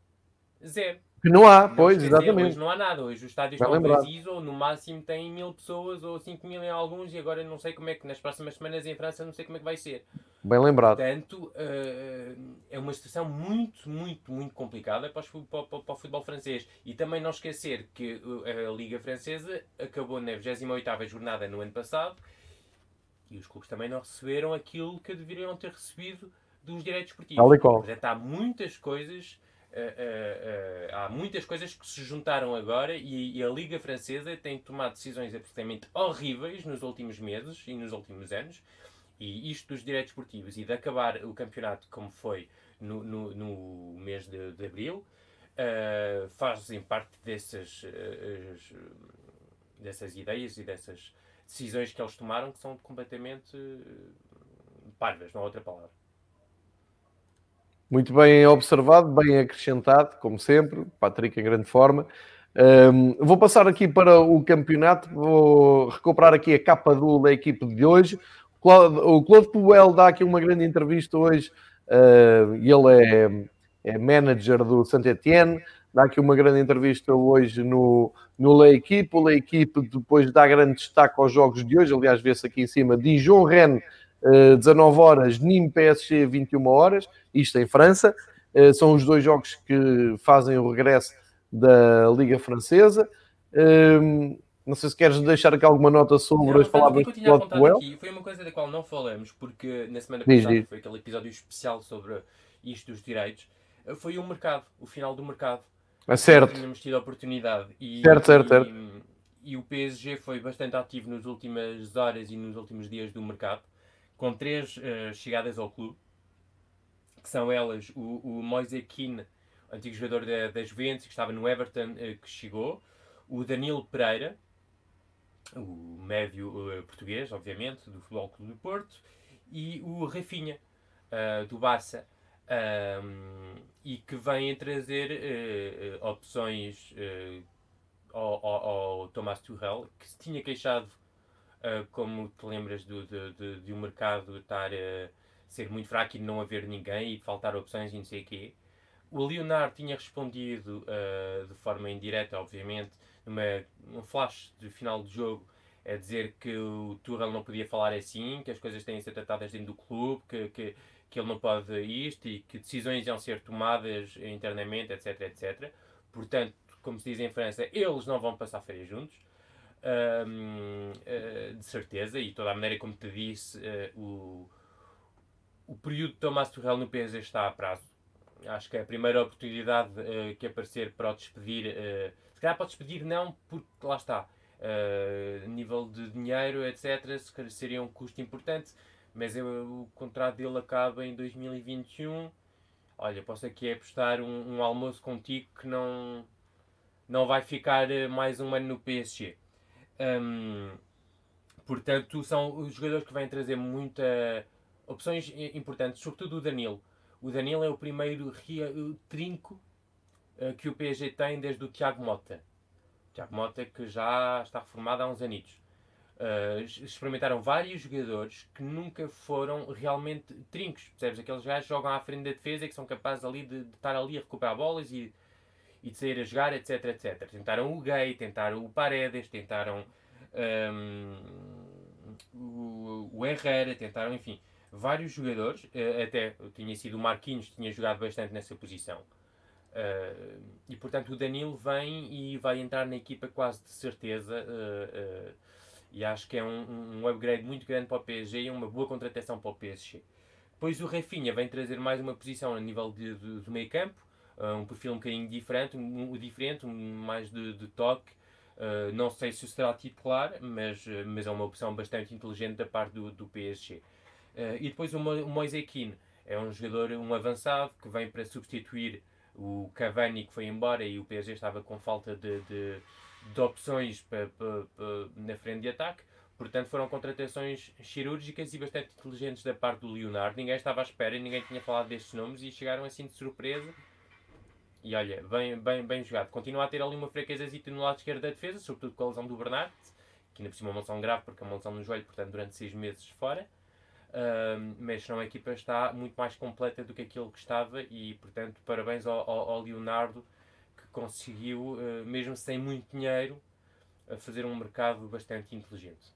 zero. Que não há, não pois, exatamente. Hoje não há nada. Hoje os estádios estão vazios ou no máximo tem mil pessoas ou cinco mil em alguns e agora não sei como é que nas próximas semanas em França não sei como é que vai ser. Bem lembrado. Portanto, uh, é uma situação muito, muito, muito complicada para, para, para, para, o futebol francês. E também não esquecer que a Liga Francesa acabou na 28ª jornada no ano passado e os clubes também não receberam aquilo que deveriam ter recebido dos direitos esportivos. Portanto, há muitas coisas Uh, uh, uh, há muitas coisas que se juntaram agora e, e, a Liga Francesa tem tomado decisões absolutamente horríveis nos últimos meses e nos últimos anos. E isto dos direitos esportivos e de acabar o campeonato como foi no, no, no mês de, de abril fazem parte dessas, dessas ideias e dessas decisões que eles tomaram que são completamente parvas, não há outra palavra. Muito bem observado, bem acrescentado, como sempre. Patrick em grande forma. Um, vou passar aqui para o campeonato, vou recuperar aqui a capa do, da equipe de hoje. O Claude Puel dá aqui uma grande entrevista hoje. Uh, ele é, é manager do Saint Etienne. Dá aqui uma grande entrevista hoje no, no La Equipe. O La Equipe depois dá grande destaque aos jogos de hoje. Aliás, vê-se aqui em cima: Dijon Rennes, uh, 19 horas, Nîmes PSG, 21 horas isto em França. Eh, são os dois jogos que fazem o regresso da Liga Francesa. Ehm, não sei se queres deixar aqui alguma nota sobre não, as palavras do Claude Puel. Foi uma coisa da qual não falamos, porque na semana passada diz, foi aquele episódio especial sobre isto dos direitos. Eh, foi o mercado, o final do mercado. É certo. Tínhamos tido a oportunidade. E, certo, certo, certo. E, e o PSG foi bastante ativo nas últimas horas e nos últimos dias do mercado, com três uh, chegadas ao clube que são elas o, o Moise Keane, antigo jogador da, da Juventus, que estava no Everton, eh, que chegou, o Danilo Pereira, o médio uh, português, obviamente, do Futebol Clube do Porto, e o Rafinha, uh, do Barça, um, e que vem trazer uh, opções ao, ao, ao Thomas Tuchel, que se tinha queixado, como te lembras, do, de, de, de um mercado estar ser muito fraco e não haver ninguém e faltar opções e não sei o quê. O Leonardo tinha respondido uh, de forma indireta, obviamente, numa, num flash de final de jogo, a dizer que o Tuchel não podia falar assim, que as coisas têm de ser tratadas dentro do clube, que, que, que ele não pode isto e que decisões iam ser tomadas internamente, etc, etc. Portanto, como se diz em França, eles não vão passar férias juntos. Uh, de certeza, e toda a maneira como te disse, uh, o, o período de Tomás Tuchel no PSG está a prazo. Acho que é a primeira oportunidade uh, que aparecer para o despedir. Se calhar para o despedir, não, porque lá está. Uh, nível de dinheiro, etc., seria um custo importante, mas eu, o contrato dele acaba em 2021. Olha, posso aqui apostar um, um almoço contigo que não, não vai ficar mais um ano no PSG. Um, portanto, são os jogadores que vêm trazer muita opções importantes, sobretudo o Danilo. O Danilo é o primeiro trinco uh, que o PSG tem desde o Tiago Mota. Tiago Mota que já está reformado há uns anitos. Uh, experimentaram vários jogadores que nunca foram realmente trincos, percebes? Aqueles gajos que jogam à frente da defesa e que são capazes ali de, de estar ali a recuperar bolas e, e de sair a jogar, etc, etc. Tentaram o Gay, tentaram o Paredes, tentaram um, o, o Herrera, tentaram, enfim, vários jogadores, eh, até tinha sido o Marquinhos, tinha jogado bastante nessa posição. Uh, e portanto o Danilo vem e vai entrar na equipa quase de certeza. Uh, uh, e acho que é um, um, upgrade muito grande para o PSG e uma boa contratação para o PSG. Depois o Rafinha vem trazer mais uma posição a nível de, de, do meio campo, um perfil um bocadinho diferente, um, diferente, um, mais de, de toque. não sei se será titular, mas, mas é uma opção bastante inteligente da parte do, do PSG. Uh, e depois o, Mo o Moise Keane é um jogador, um avançado, que vem para substituir o Cavani que foi embora e o PSG estava com falta de, de, de opções para, para, para, na frente de ataque. Portanto, foram contratações cirúrgicas e bastante inteligentes da parte do Leonardo. Ninguém estava à espera, ninguém tinha falado destes nomes e chegaram assim de surpresa. E olha, bem, bem, bem jogado. Continua a ter ali uma fraqueza no lado esquerdo da defesa, sobretudo com a lesão do Bernat, que ainda por cima é uma lesão grave porque é uma lesão no joelho, portanto, durante seis meses fora. Mas não, a equipa está muito mais completa do que aquilo que estava e, portanto, parabéns ao, ao, ao Leonardo que conseguiu, uh, mesmo sem muito dinheiro, fazer um mercado bastante inteligente.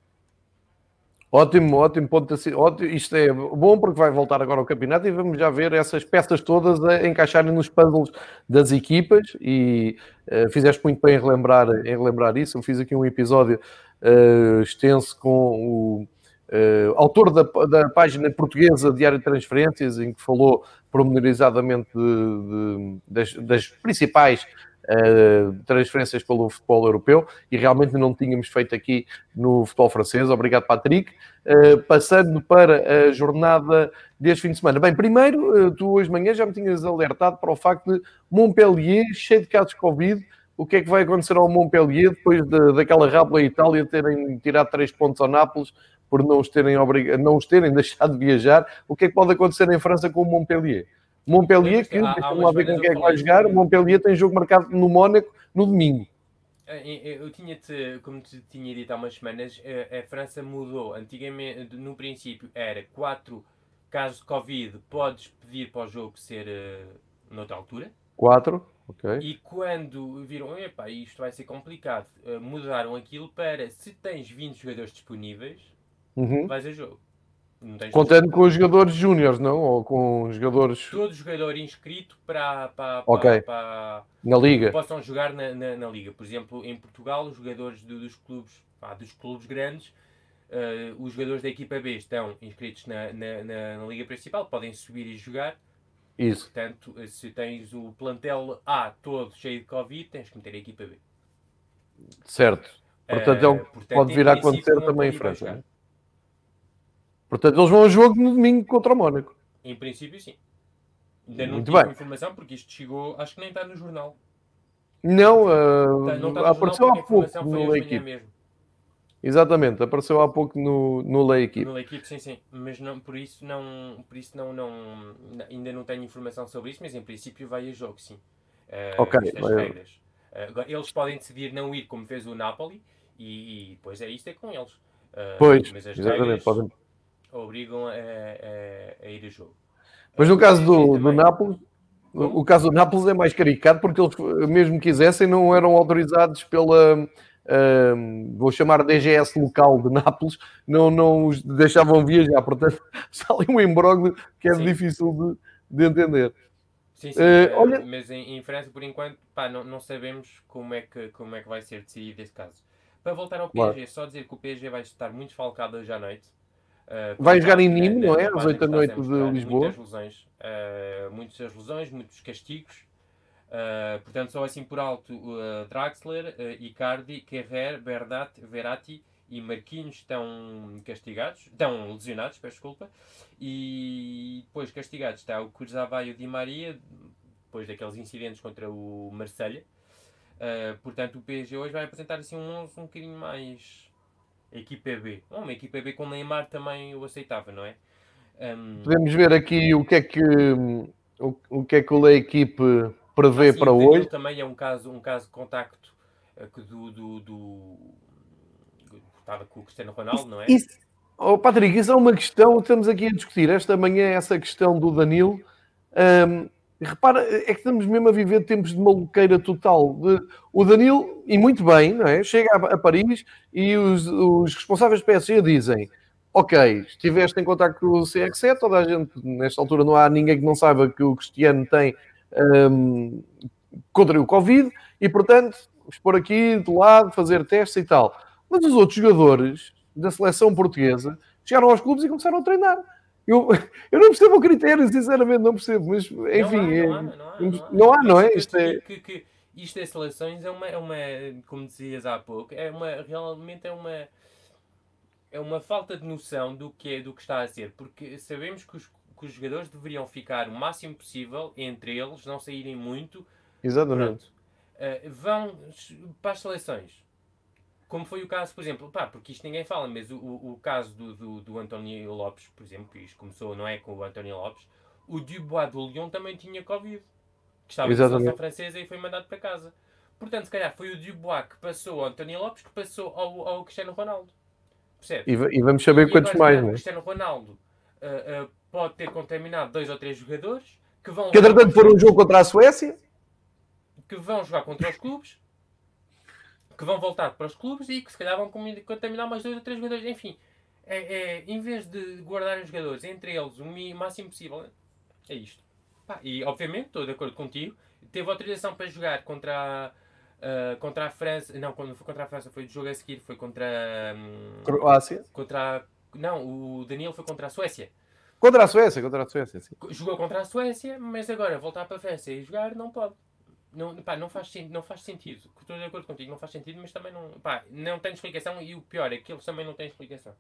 Ótimo, ótimo ponto. Assim, ótimo. Isto é bom porque vai voltar agora ao campeonato e vamos já ver essas peças todas a encaixarem nos puzzles das equipas e uh, fizeste muito bem em relembrar, em relembrar isso. Eu fiz aqui um episódio uh, extenso com o uh, autor da, da página portuguesa Diário de Transferências, em que falou promenorizadamente de, de, das, das principais uh, transferências pelo futebol europeu e realmente não tínhamos feito aqui no futebol francês. Obrigado, Patrick. Uh, passando para a jornada deste fim de semana. Bem, primeiro, uh, tu hoje de manhã já me tinhas alertado para o facto de Montpellier, cheio de casos de Covid, o que é que vai acontecer ao Montpellier depois de, daquela rábula Itália terem tirado três pontos ao Nápoles por não os, terem obrig... não os terem (laughs) deixado de viajar? O que é que pode acontecer em França com o Montpellier? Montpellier, que deixa-me lá ver com quem é que vai jogar. O Montpellier tem jogo marcado no Mónaco no domingo. Eu tinha-te, como te tinha dito há umas semanas, a, França mudou. Antigamente, no princípio, era 4 casos de Covid, podes pedir para o jogo ser uh, noutra altura. 4, ok. E quando viram, epá, isto vai ser complicado, uh, mudaram aquilo para se tens 20 jogadores disponíveis, uhum. vais a jogo. Contando com os jogadores júniores, não? Ou com os jogadores. Todo jogador inscrito para, para, okay. para, na Liga. possam jogar na, na, na, Liga. Por exemplo, em Portugal, os jogadores do, dos, clubes, pá, dos clubes grandes, uh, os jogadores da equipa B estão inscritos na, na, Liga Principal, podem subir e jogar. Isso. Portanto, se tens o plantel A todo cheio de Covid, tens que meter a equipa B. Certo. Portanto, uh, portanto pode vir a acontecer também em França. Portanto, eles vão a jogo no domingo contra o Mónaco. Em princípio, sim. Ainda não Muito bem. informação porque isto chegou, acho que nem está no jornal. Não, uh, não está apareceu há pouco no Lei Equipe. Exatamente, apareceu há pouco no, no Lei Equipe. No Lei Equipe, sim, sim. Mas não, por isso, não, por isso não, não, ainda não tenho informação sobre isso, mas em princípio vai a jogo, sim. Uh, ok. Mas... regras. Uh, eles podem decidir não ir como fez o Napoli e, e depois é isto é com eles. Uh, pois, exatamente. Regras, podem obrigam a, a, a ir a jogo. Mas no caso do, do Nápoles, o caso do Nápoles é mais caricato porque eles, mesmo quisessem, não eram autorizados pela, uh, vou chamar DGS local de Nápoles, não, não os deixavam viajar. Portanto, (laughs) está ali um imbróglio que é sim. difícil de, de, entender. Sim, sim, uh, olha... mas em, em, França, por enquanto, pá, não, não sabemos como é, que, como é que vai ser decidido esse caso. Para voltar ao PSG, claro. só dizer que o PSG vai estar muito falcado hoje à noite. Uh, Vai jogar em Nîmes, não é? Às 8 da noite de Lisboa. Muitas lesões, uh, muitas lesões, muitos castigos. Uh, portanto, só assim por alto, uh, Draxler, uh, Icardi, Kerrer, Bernat, Verratti e Marquinhos estão castigados, estão lesionados, peço desculpa. E depois castigados está o Curzava e o Di Maria, depois daqueles incidentes contra o Marselha. Uh, portanto, o PSG hoje vai apresentar assim um 11 um bocadinho mais equipa B. Uma equipa B com Neymar também o aceitava, não é? Um... Podemos ver aqui o que é que o, o que é que a equipe prevê ah, para hoje. Também é um caso, um caso de contacto uh, do, do, do, estava com o Cristiano Ronaldo, não é? Isso, oh, Patrick, isso é uma questão, estamos aqui a discutir esta manhã essa questão do Danilo. Um, Repara, é que estamos mesmo a viver tempos de maluqueira total. De, o Danilo, e muito bem, não é? Chega a, Paris e os, os, responsáveis do PSG dizem: Ok, estiveste em contato com o CR7, toda a gente, nesta altura, não há ninguém que não saiba que o Cristiano tem um, contra o Covid e, portanto, expor aqui do lado, fazer testes e tal. Mas os outros jogadores da seleção portuguesa chegaram aos clubes e começaram a treinar. Eu, (laughs) eu não percebo o critério, sinceramente, não percebo, mas enfim, não há, não, é? Isto é... Que, que, isto é seleções é uma, é uma, como dizias há pouco, é uma, realmente é uma, é uma falta de noção do que, é, do que está a ser, porque sabemos que os, que os jogadores deveriam ficar o máximo possível entre eles, não saírem muito. Exatamente. Uh, vão para as seleções. Como foi o caso, por exemplo, pá, porque isto ninguém fala, mas o, o, o caso do, do, do António Lopes, por exemplo, que isto começou, não é, com o António Lopes, o Dubois do Lyon também tinha Covid, que estava Exatamente. na seleção francesa e foi mandado para casa. Portanto, se calhar foi o Dubois que passou ao António Lopes que passou ao, ao Cristiano Ronaldo. Percebe? E, va- e vamos saber E quantos mais, não O é? Cristiano Ronaldo ah, ah, pode ter contaminado dois ou três jogadores que vão, Que entretanto for um jogo contra a Suécia. que vão jogar contra os clubes, que vão voltar para os clubes e que se calhar vão contaminar mais dois ou três jogadores. Enfim, é, é, em vez de guardarem os jogadores entre eles o máximo possível, é isto. Pá, e obviamente, estou de acordo contigo, teve autorização para jogar contra a, ah, contra a França. Não, quando foi contra a França foi o jogo a seguir, foi contra. hum, Croácia. contra não, o Danilo foi contra a Suécia. Contra a Suécia, contra a Suécia, sim. Jogou contra a Suécia, mas agora voltar para a França e jogar não pode. Não, pá, não, faz, não faz sentido. Estou de acordo contigo, não faz sentido, mas também não, pá, não tem explicação e o pior é que eles também não têm explicação.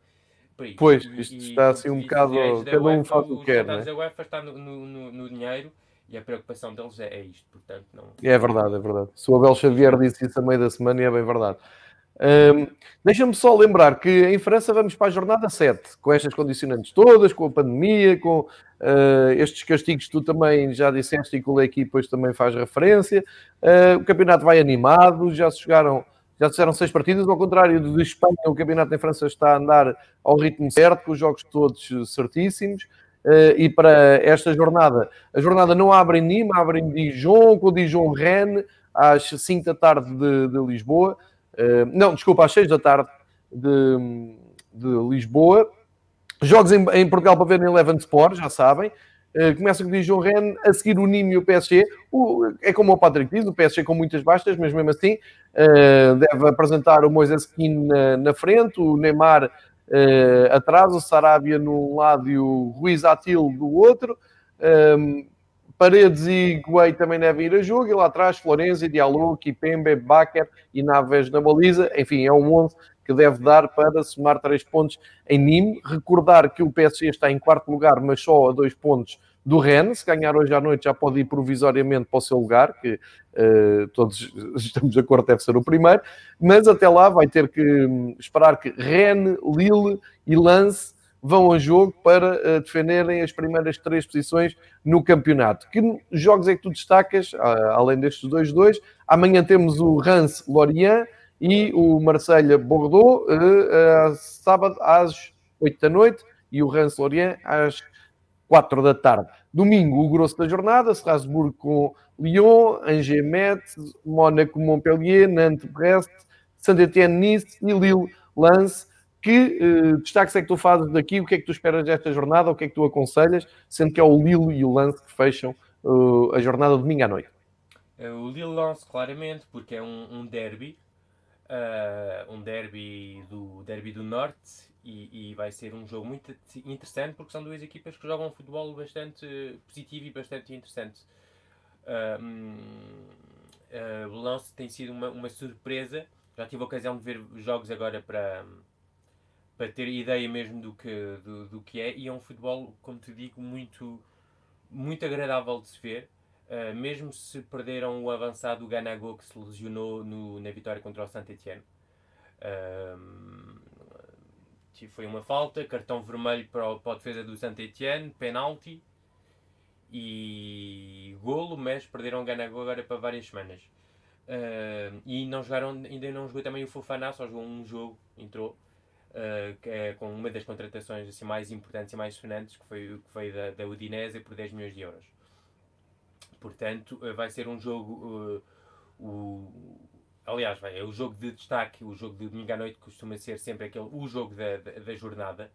Isto. Pois, E- isto e- está assim um e bocado- cada um faz o que quer, né? da UEFA está no, no, no- dinheiro e a preocupação deles é, é isto. Portanto, não. É verdade, é verdade. Se o Abel Xavier disse isso a meio da semana, e é bem verdade. Hum, Deixa-me só lembrar que em França vamos para a jornada 7, com estas condicionantes todas, com a pandemia, com eh, estes castigos tu também já disseste e que o Lequi depois também faz referência. Eh, o campeonato vai animado, já se jogaram, já fizeram seis partidas, ao contrário do de Espanha, o campeonato em França está a andar ao ritmo certo, com os jogos todos certíssimos. Eh, e para esta jornada, a jornada não abre em Nîmes, abre em Dijon, com o Dijon Rennes, às 5 da tarde de, de Lisboa. Não, desculpa, às 6 da tarde de, de Lisboa. Jogos em, em Portugal para ver no Eleven Sport, já sabem. Eh, começa com o Dijon Rennes, a seguir o Nîmes e o PSG. O- é como o Patrick diz, o PSG com muitas baixas, mas mesmo assim eh, deve apresentar o Moisés Keane na, na frente, o Neymar eh, atrás, o Sarabia num lado e o Ruiz Atil do outro. Um, Paredes e Guei também devem ir a jogo, e lá atrás Florenzi, Diallo, Kipembe, Baker e Naves na baliza. Enfim, é um 11 que deve dar para somar 3 pontos em Nîmes. Recordar que o PSG está em quarto lugar, mas só a 2 pontos do Rennes. Se ganhar hoje à noite já pode ir provisoriamente para o seu lugar, que eh, todos (laughs) estamos de acordo deve ser o primeiro. Mas até lá vai ter que hum, esperar que Rennes, Lille e Lance vão a jogo para eh, defenderem as primeiras três posições no campeonato. Que jogos é que tu destacas, ah, além destes dois dois? Amanhã temos o Reims Lorient e o Marselha Bordeaux, eh, eh, sábado às 8 da noite, e o Reims Lorient às 4 da tarde. Domingo, o grosso da jornada, Strasbourg com Lyon, Angers Metz, Mónaco Montpellier, Nantes Brest, Saint-Étienne Nice e Lille Lance. Que eh, destaques é que tu fazes daqui? O que é que tu esperas desta jornada? O que é que tu aconselhas? Sendo que é o Lille e o Lance que fecham eh, a jornada domingo à noite. Eh, O Lille Lance, claramente, porque é um, um derby, eh, um derby do, derby do Norte, e, e vai ser um jogo muito interessante, porque são duas equipas que jogam um futebol bastante positivo e bastante interessante. Hum, eh, o Lance tem sido uma, uma surpresa, já tive a ocasião de ver jogos agora para, para ter ideia mesmo do que, do, do que é, e é um futebol, como te digo, muito, muito agradável de se ver. Uh, mesmo se perderam o avançado Ganago que se lesionou no, na vitória contra o Saint-Etienne. foi uma falta, cartão vermelho para, o, para a defesa do Saint-Etienne, penalti e golo, mas perderam o Ganago agora para várias semanas. Uh, e não jogaram, ainda não jogou também o Fofana, só jogou um jogo, entrou. Uh, que é com uma das contratações assim, mais importantes e mais sonantes, que foi, que da, da Udinese por 10 milhões de euros. Portanto, uh, vai ser um jogo. Uh, o, aliás, vai, é o jogo de destaque, o jogo de domingo à noite costuma ser sempre aquele, o jogo da, da, da jornada.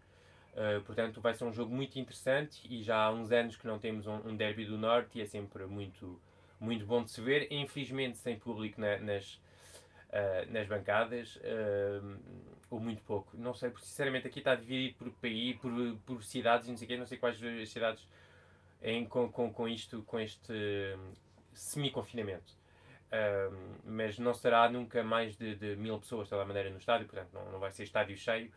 Portanto, vai ser um jogo muito interessante e já há uns anos que não temos um, um derby do Norte e é sempre muito, muito bom de se ver. Infelizmente, sem público na, nas, uh, nas bancadas, uh, ou muito pouco. Não sei, porque sinceramente aqui está dividido por país, por, por cidades, não sei quê, não sei quais as cidades em, com, com, com isto, com este semi-confinamento. mas não será nunca mais de, de mil pessoas de toda a maneira no estádio, portanto não, não vai ser estádio cheio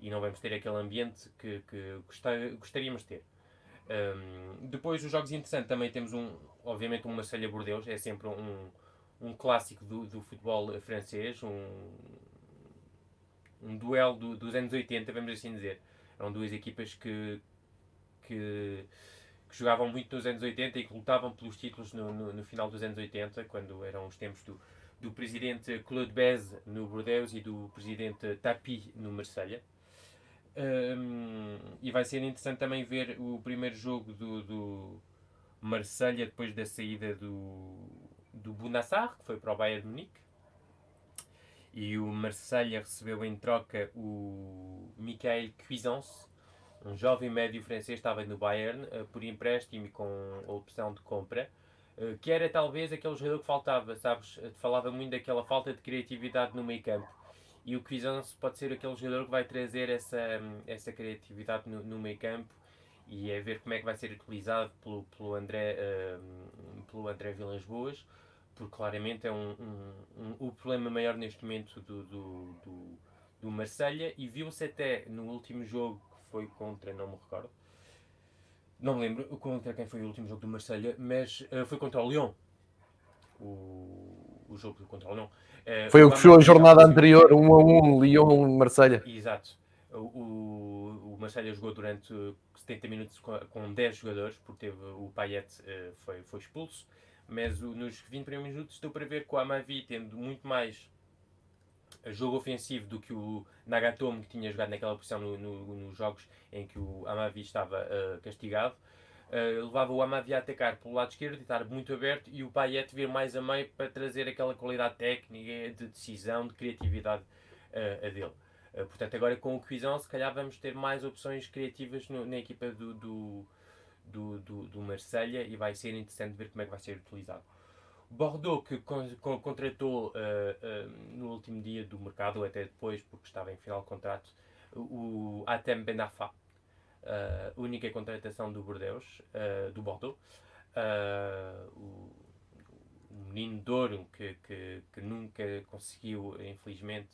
e não vamos ter aquele ambiente que, que gostar, gostaríamos de ter. Um, depois, os jogos interessantes, também temos um, obviamente, um Marselha Bordeaux, é sempre um, um clássico do, do futebol francês, um, um duelo do, dos anos 80, vamos assim dizer. Eram duas equipas que, que, que, jogavam muito nos anos 80 e que lutavam pelos títulos no, no, no final dos anos 80, quando eram os tempos do, do presidente Claude Bez no Bordeaux e do presidente Tapi no Marselha. Um, e vai ser interessante também ver o primeiro jogo do, do Marselha depois da saída do, do Bunassar, que foi para o Bayern de Munique. E o Marselha recebeu em troca o Michael Cuisance, um jovem médio francês, estava no Bayern uh, por empréstimo e com opção de compra. Uh, que era talvez aquele jogador que faltava, sabes? Uh, falava muito daquela falta de criatividade no meio campo e o Cuisance pode ser aquele jogador que vai trazer essa, essa criatividade no, no meio campo e é ver como é que vai ser utilizado pelo, pelo André, uh, pelo André Vilas Boas, porque claramente é um, um, um, o problema maior neste momento do, do, do, do Marselha e viu-se até no último jogo que foi contra, não me recordo, não me lembro contra quem foi o último jogo do Marselha, mas uh, foi contra o Lyon. O, o jogo contra o Lyon. Uh, Foi o que fechou a jornada anterior, 1 a 1, Lyon-Marselha. Exato. O, o, o Marselha jogou durante 70 minutos com, com 10 jogadores, porque teve o Payet uh, foi, foi expulso, mas nos 20 primeiros minutos estou para ver que o Amavi, tendo muito mais jogo ofensivo do que o Nagatomo, que tinha jogado naquela posição no, no, nos jogos em que o Amavi estava uh, castigado, Uh, levava o Amadi a atacar pelo lado esquerdo e estar muito aberto e o Payet vir mais a meio para trazer aquela qualidade técnica, de decisão, de criatividade a dele. Uh, portanto, agora com o Cuisão, se calhar vamos ter mais opções criativas no, na equipa do, do, do, do, do Marselha e vai ser interessante ver como é que vai ser utilizado. Bordeaux, que con, con, contratou no último dia do mercado, ou até depois, porque estava em final de contrato, o Atem Benafa, uh, única contratação do Bordeaux, uh, do Bordeaux. Uh, o, menino Douro que, que, que, nunca conseguiu, infelizmente,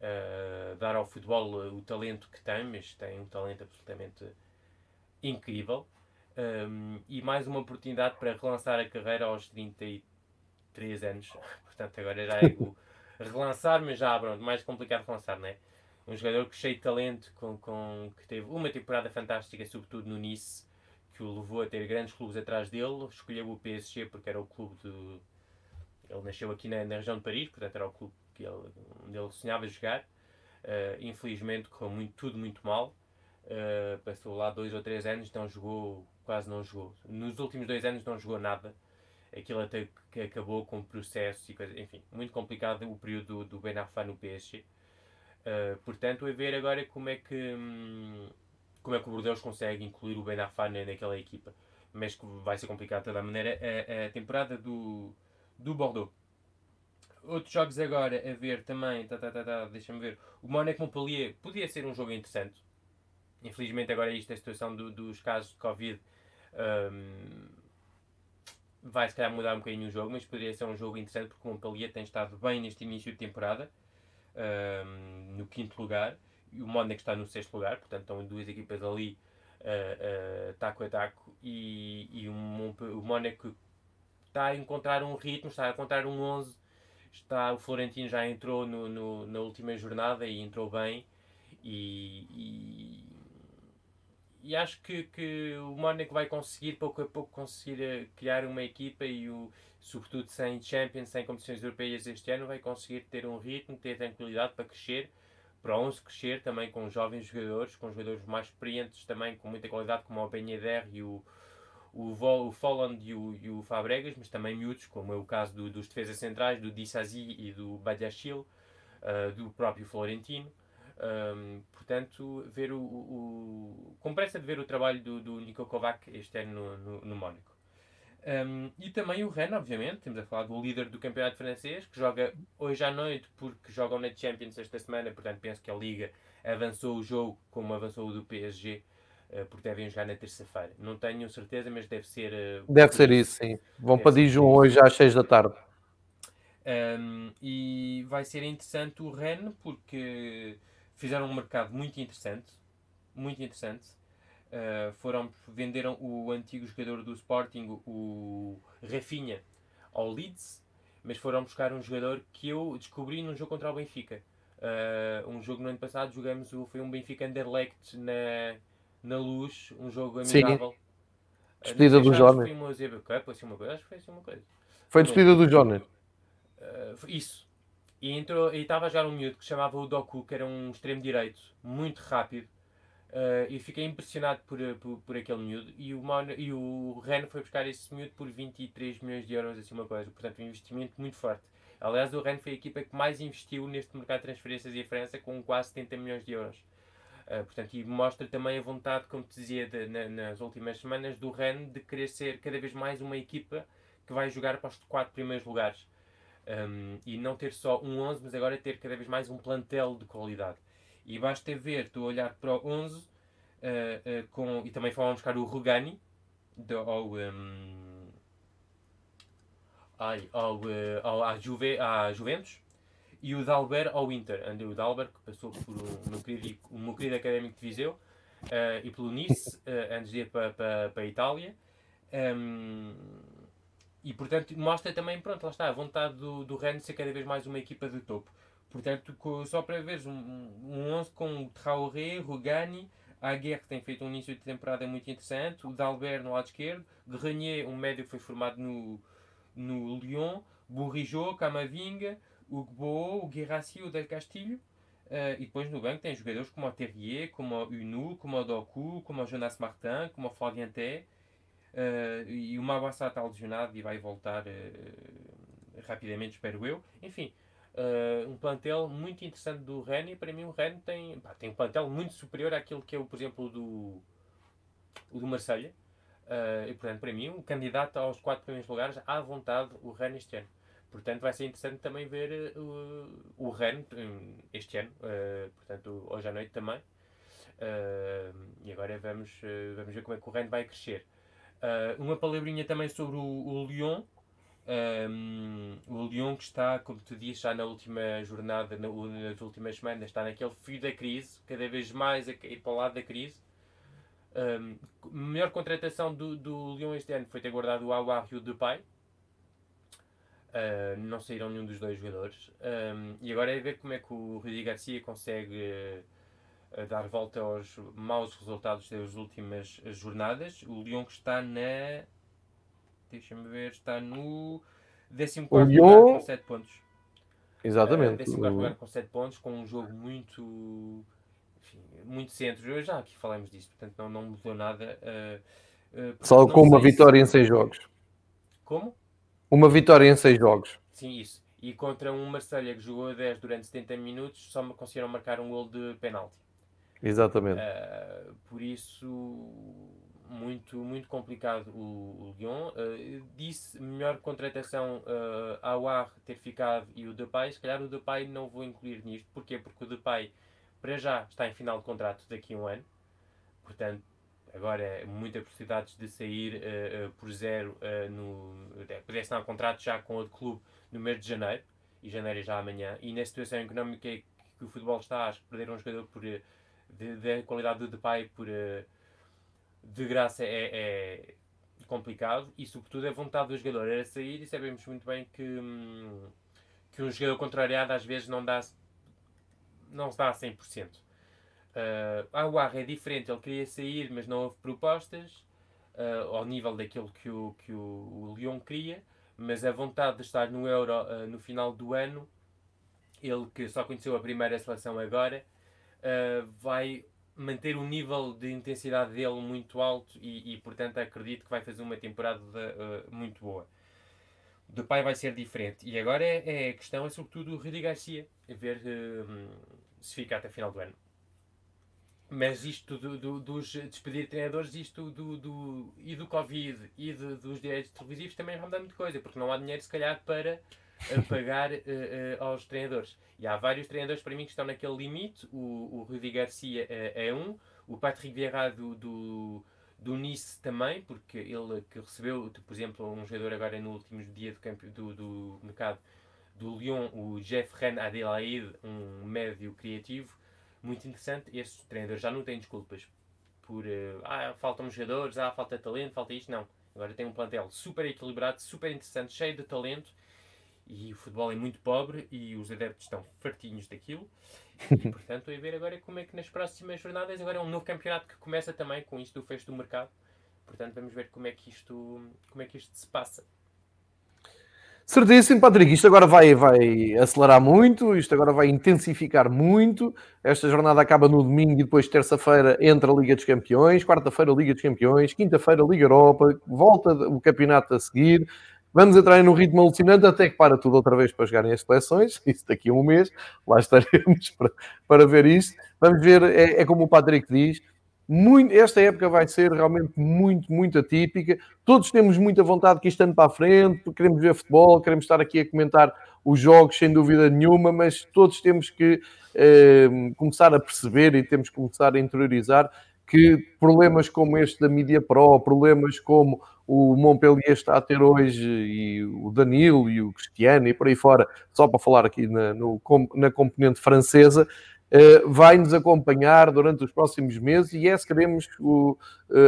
uh, dar ao futebol o talento que tem, mas tem um talento absolutamente incrível. Um, e mais uma oportunidade para relançar a carreira aos 33 anos. (laughs) Portanto, agora já é o (laughs) relançar, mas já pronto, mais complicado relançar, não é? um jogador cheio de talento, com, com, que teve uma temporada fantástica, sobretudo no Nice, que o levou a ter grandes clubes atrás dele. Escolheu o PSG porque era o clube do. Ele nasceu aqui na, na região de Paris, portanto era o clube que ele, onde ele sonhava jogar. Uh, infelizmente correu muito, tudo muito mal. Uh, passou lá dois ou três anos, não jogou, quase não jogou. Nos últimos dois anos não jogou nada. Aquilo até que acabou com o processo e coisa, enfim, muito complicado o período do, do Ben Arfa no PSG. Uh, portanto, a ver agora como é que hum, como é que o Bordeaux consegue incluir o Ben Arfa naquela equipa. Mas que vai ser complicado de toda a maneira a, a temporada do, do Bordeaux. Outros jogos agora a ver também, tá, tá, tá, tá, deixa-me ver. O Monaco Montpellier podia ser um jogo interessante. Infelizmente agora isto, a situação do, dos casos de Covid um, vai se calhar mudar um bocadinho o jogo, mas poderia ser um jogo interessante porque o Montpellier tem estado bem neste início de temporada um, no quinto lugar e o Mónaco está no sexto lugar, portanto estão duas equipas ali uh, uh, taco a taco e, e um, o Mónaco está a encontrar um ritmo, está a encontrar um 11 está, o Florentino já entrou no, no na última jornada e entrou bem. E, e, e acho que, que o Mónaco vai conseguir pouco a pouco conseguir eh, criar uma equipa e o, sobretudo sem Champions, sem competições europeias este ano, vai conseguir ter um ritmo, ter tranquilidade para crescer, para 11 crescer também com jovens jogadores, com jogadores mais experientes também, com muita qualidade, como o Ben Yedder e o, o, o Folland e o, e o Fabregas, mas também miúdos, como é o caso do, dos defesas centrais, do Dissazi e do Badiachil, uh, do próprio Florentino. Um, portanto, ver o, o, com pressa de ver o trabalho do, do Niko Kovac este ano no, no, no Mónaco. Um, e também o Rennes, obviamente, temos a falar do líder do campeonato francês, que joga hoje à noite, porque jogam na Champions esta semana, portanto penso que a Liga avançou o jogo como avançou o do PSG, porque devem jogar na terça-feira. Não tenho certeza, mas deve ser. Uh, deve ser isso, sim. Vão para Dijon hoje às 6 da tarde. Um, e vai ser interessante o Rennes, porque fizeram um mercado muito interessante. Muito interessante Uh, foram, venderam o antigo jogador do Sporting, o Rafinha, ao Leeds, mas foram buscar um jogador que eu descobri num jogo contra o Benfica. Uh, um jogo no ano passado jogamos o, foi um Benfica Anderlecht na, na luz, um jogo Sim. amigável. Uh, Despedida do Jonas. Foi Cup, assim uma coisa, acho que foi assim uma coisa. Foi a despedida do Jonas. Uh, foi isso. E entrou e estava a jogar um miúdo que chamava o Doku, que era um extremo direito, muito rápido. Uh, e fiquei impressionado por, uh, por, por aquele miúdo. E o, Mon- e o Ren foi buscar esse miúdo por 23 milhões de euros, assim uma coisa. Portanto, um investimento muito forte. Aliás, o Ren foi a equipa que mais investiu neste mercado de transferências em França, com quase 70 milhões de euros. Uh, portanto, e mostra também a vontade, como te dizia de- na- nas últimas semanas, do Ren de querer ser cada vez mais uma equipa que vai jogar para os quatro primeiros lugares. Um, e não ter só um 11, mas agora ter cada vez mais um plantel de qualidade. E basta ver, tu olhar para o 11 uh, uh, com, e também foram buscar o Rugani do, ao, um, ai, ao, uh, ao, à, Juve, à Juventus e o Dalber ao Inter. André o Dalber, que passou por o meu querido, o meu querido académico de Viseu uh, e pelo Nice, uh, antes de ir para, para, para a Itália. Um, e portanto mostra também, pronto, lá está, a vontade do, do Rennes ser cada vez mais uma equipa de topo. Portanto, só para veres um, um 11 com Traoré, Rugani, Aguerre que tem feito um início de temporada muito interessante, o Dalbert no lado esquerdo, Grenier, um médio que foi formado no, no Lyon, Bourigeau, Camavinga, o Gbo, o Guirassi, o Del Castilho. eh, e depois no banco tem jogadores como o Terrier, como o Unu, como o Doku, como o Jonas Martin, como o Flavien Té. eh, e o Mabassa está lesionado e vai voltar eh, rapidamente, espero eu. Enfim, um plantel muito interessante do Rennes e para mim o Rennes tem, pá, tem um plantel muito superior àquilo que é, o, por exemplo, do, o do Marselha. E portanto, para mim, um candidato aos quatro primeiros lugares à vontade o Rennes este ano. Portanto, vai ser interessante também ver eh, o, Rennes hum, este ano, eh, portanto, hoje à noite também. Eh, e agora vamos, vamos ver como é que o Rennes vai crescer. Uma palavrinha também sobre o, o Lyon. Um, o Lyon que está, como tu disse, já na última jornada, na- nas últimas semanas, está naquele fio da crise, cada vez mais a cair para o lado da crise. Um, a melhor contratação do, do Lyon este ano foi ter guardado o Awar e o Depay. Uh, não saíram nenhum dos dois jogadores. Um, e agora é ver como é que o Rudi Garcia consegue uh, dar volta aos maus resultados das últimas jornadas. O Lyon que está na. Deixa-me ver, está no 14 O lugar Lyon- com 7 pontos. Exatamente. Uh, 14 lugar com 7 pontos, com um jogo muito. enfim, muito centro. Eu já aqui falamos disso, portanto não, não mudou nada. uh, Só com uma sei se- vitória em seis jogos. Como? Uma vitória em seis jogos. Sim, isso. E contra um Marselha que jogou a 10 durante 70 minutos, só conseguiram marcar um gol de penalti. Exatamente. Uh, por isso, muito, muito complicado o, o Lyon. Uh, disse melhor contratação uh, ao Ar ter ficado e o Depay. Se calhar o Depay não vou incluir nisto. Porquê? Porque o Depay, para já, está em final de contrato daqui a um ano. Portanto, agora é muita possibilidade de sair uh, uh, por zero uh, no. É, poder assinar um contrato já com outro clube no mês de janeiro. E janeiro é já amanhã. E na situação económica que, que o futebol está, acho que perder um jogador por. de- da qualidade do Depay por de graça é, é complicado e sobretudo a vontade do jogador era sair e sabemos muito bem que, hum, que um jogador contrariado às vezes não dá não se dá a 100%. Uh, Aguar é diferente, ele queria sair mas não houve propostas uh, ao nível daquilo que o, que o, o Lyon queria, mas a vontade de estar no Euro uh, no final do ano, ele que só conheceu a primeira seleção agora, vai manter o nível de intensidade dele muito alto e, e, portanto acredito que vai fazer uma temporada uh, muito boa. Do pai vai ser diferente. E agora é, é a questão é sobretudo o Rudi Garcia, a ver uh, se fica até a final do ano. Mas isto do, do, dos despedir de treinadores, isto do, do, e do Covid e dos direitos televisivos também vai mudar muita coisa, porque não há dinheiro se calhar para a (laughs) pagar uh, uh, aos treinadores. E há vários treinadores para mim que estão naquele limite. O, o Rudi Garcia uh, é um, o Patrick Vieira do, do, do Nice também, porque ele que recebeu, por exemplo, um jogador agora no último dia do, campo, do, do mercado do Lyon, o Jeff Ren Adelaide, um médio criativo, muito interessante. Este treinador já não tem desculpas por ah, faltam jogadores, ah, falta talento, falta isto. Não. Agora tem um plantel super equilibrado, super interessante, cheio de talento E o futebol é muito pobre e os adeptos estão fartinhos daquilo. E, (laughs) portanto, a ver agora como é que nas próximas jornadas, agora é um novo campeonato que começa também com isto do fecho do mercado. Portanto, vamos ver como é que isto, como é que isto se passa. Certíssimo, Patrick. Isto agora vai, vai acelerar muito, isto agora vai intensificar muito. Esta jornada acaba no domingo e depois terça-feira entra a Liga dos Campeões, quarta-feira Liga dos Campeões, quinta-feira Liga Europa, volta o campeonato a seguir. Vamos entrar num ritmo alucinante até que para tudo outra vez para jogarem as seleções. (laughs) Isso daqui a um mês, lá estaremos (laughs) para, para ver isto. Vamos ver, é, é como o Patrick diz, muito, esta época vai ser realmente muito, muito atípica. Todos temos muita vontade que isto ande para a frente, queremos ver futebol, queremos estar aqui a comentar os jogos sem dúvida nenhuma, mas todos temos que eh, começar a perceber e temos que começar a interiorizar que problemas como este da Media Pro, problemas como o Montpellier está a ter hoje, e o Danilo e o Cristiano e por aí fora, só para falar aqui na, no, na componente francesa, vai nos acompanhar durante os próximos meses e é se queremos uh,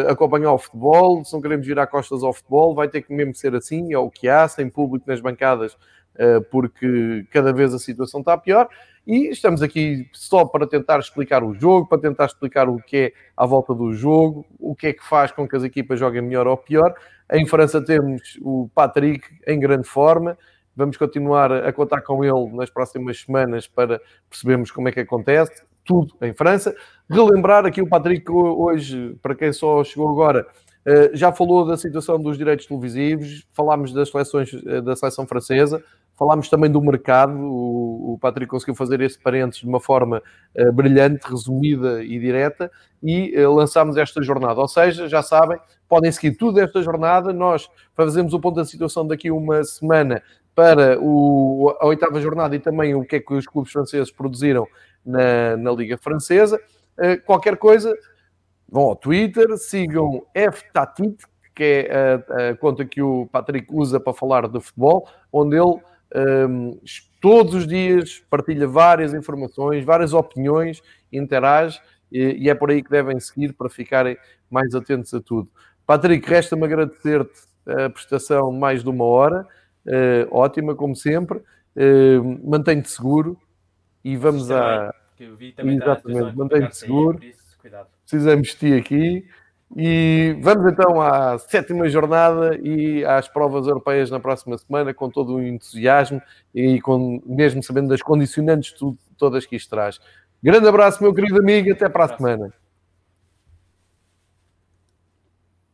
acompanhar o futebol, se não queremos virar costas ao futebol, vai ter que mesmo ser assim, é o que há, sem público nas bancadas, uh, porque cada vez a situação está pior. E estamos aqui só para tentar explicar o jogo, para tentar explicar o que é à volta do jogo, o que é que faz com que as equipas joguem melhor ou pior. Em França temos o Patrick em grande forma, Vamos continuar a contar com ele nas próximas semanas para percebermos como é que acontece. Tudo em França. Relembrar aqui o Patrick hoje, para quem só chegou agora, eh, já falou da situação dos direitos televisivos, falámos das seleções eh, da seleção francesa, falámos também do mercado. O, Patrick conseguiu fazer esse parênteses de uma forma uh, brilhante, resumida e direta, e lançámos esta jornada. Ou seja, já sabem, podem seguir tudo esta jornada. Nós fazemos o ponto da situação daqui a uma semana para o, a oitava jornada e também o que é que os clubes franceses produziram na, na Liga Francesa. Uh, qualquer coisa, vão ao Twitter, sigam FTatit, que é a, a, conta que o Patrick usa para falar de futebol, onde ele um, ehm, todos os dias partilha várias informações, várias opiniões, interage e, e, é por aí que devem seguir para ficarem mais atentos a tudo. Patrick, resta-me agradecer-te a prestação mais de uma hora uh, ótima, como sempre. Uh, Mantém-te seguro e vamos a. Exatamente, mantém-te seguro. Precisamos de ti aqui. E vamos então à sétima jornada e às provas europeias na próxima semana, com todo o entusiasmo e com, mesmo sabendo das condicionantes tudo, todas que isto traz. Grande abraço, meu querido amigo, até para a semana.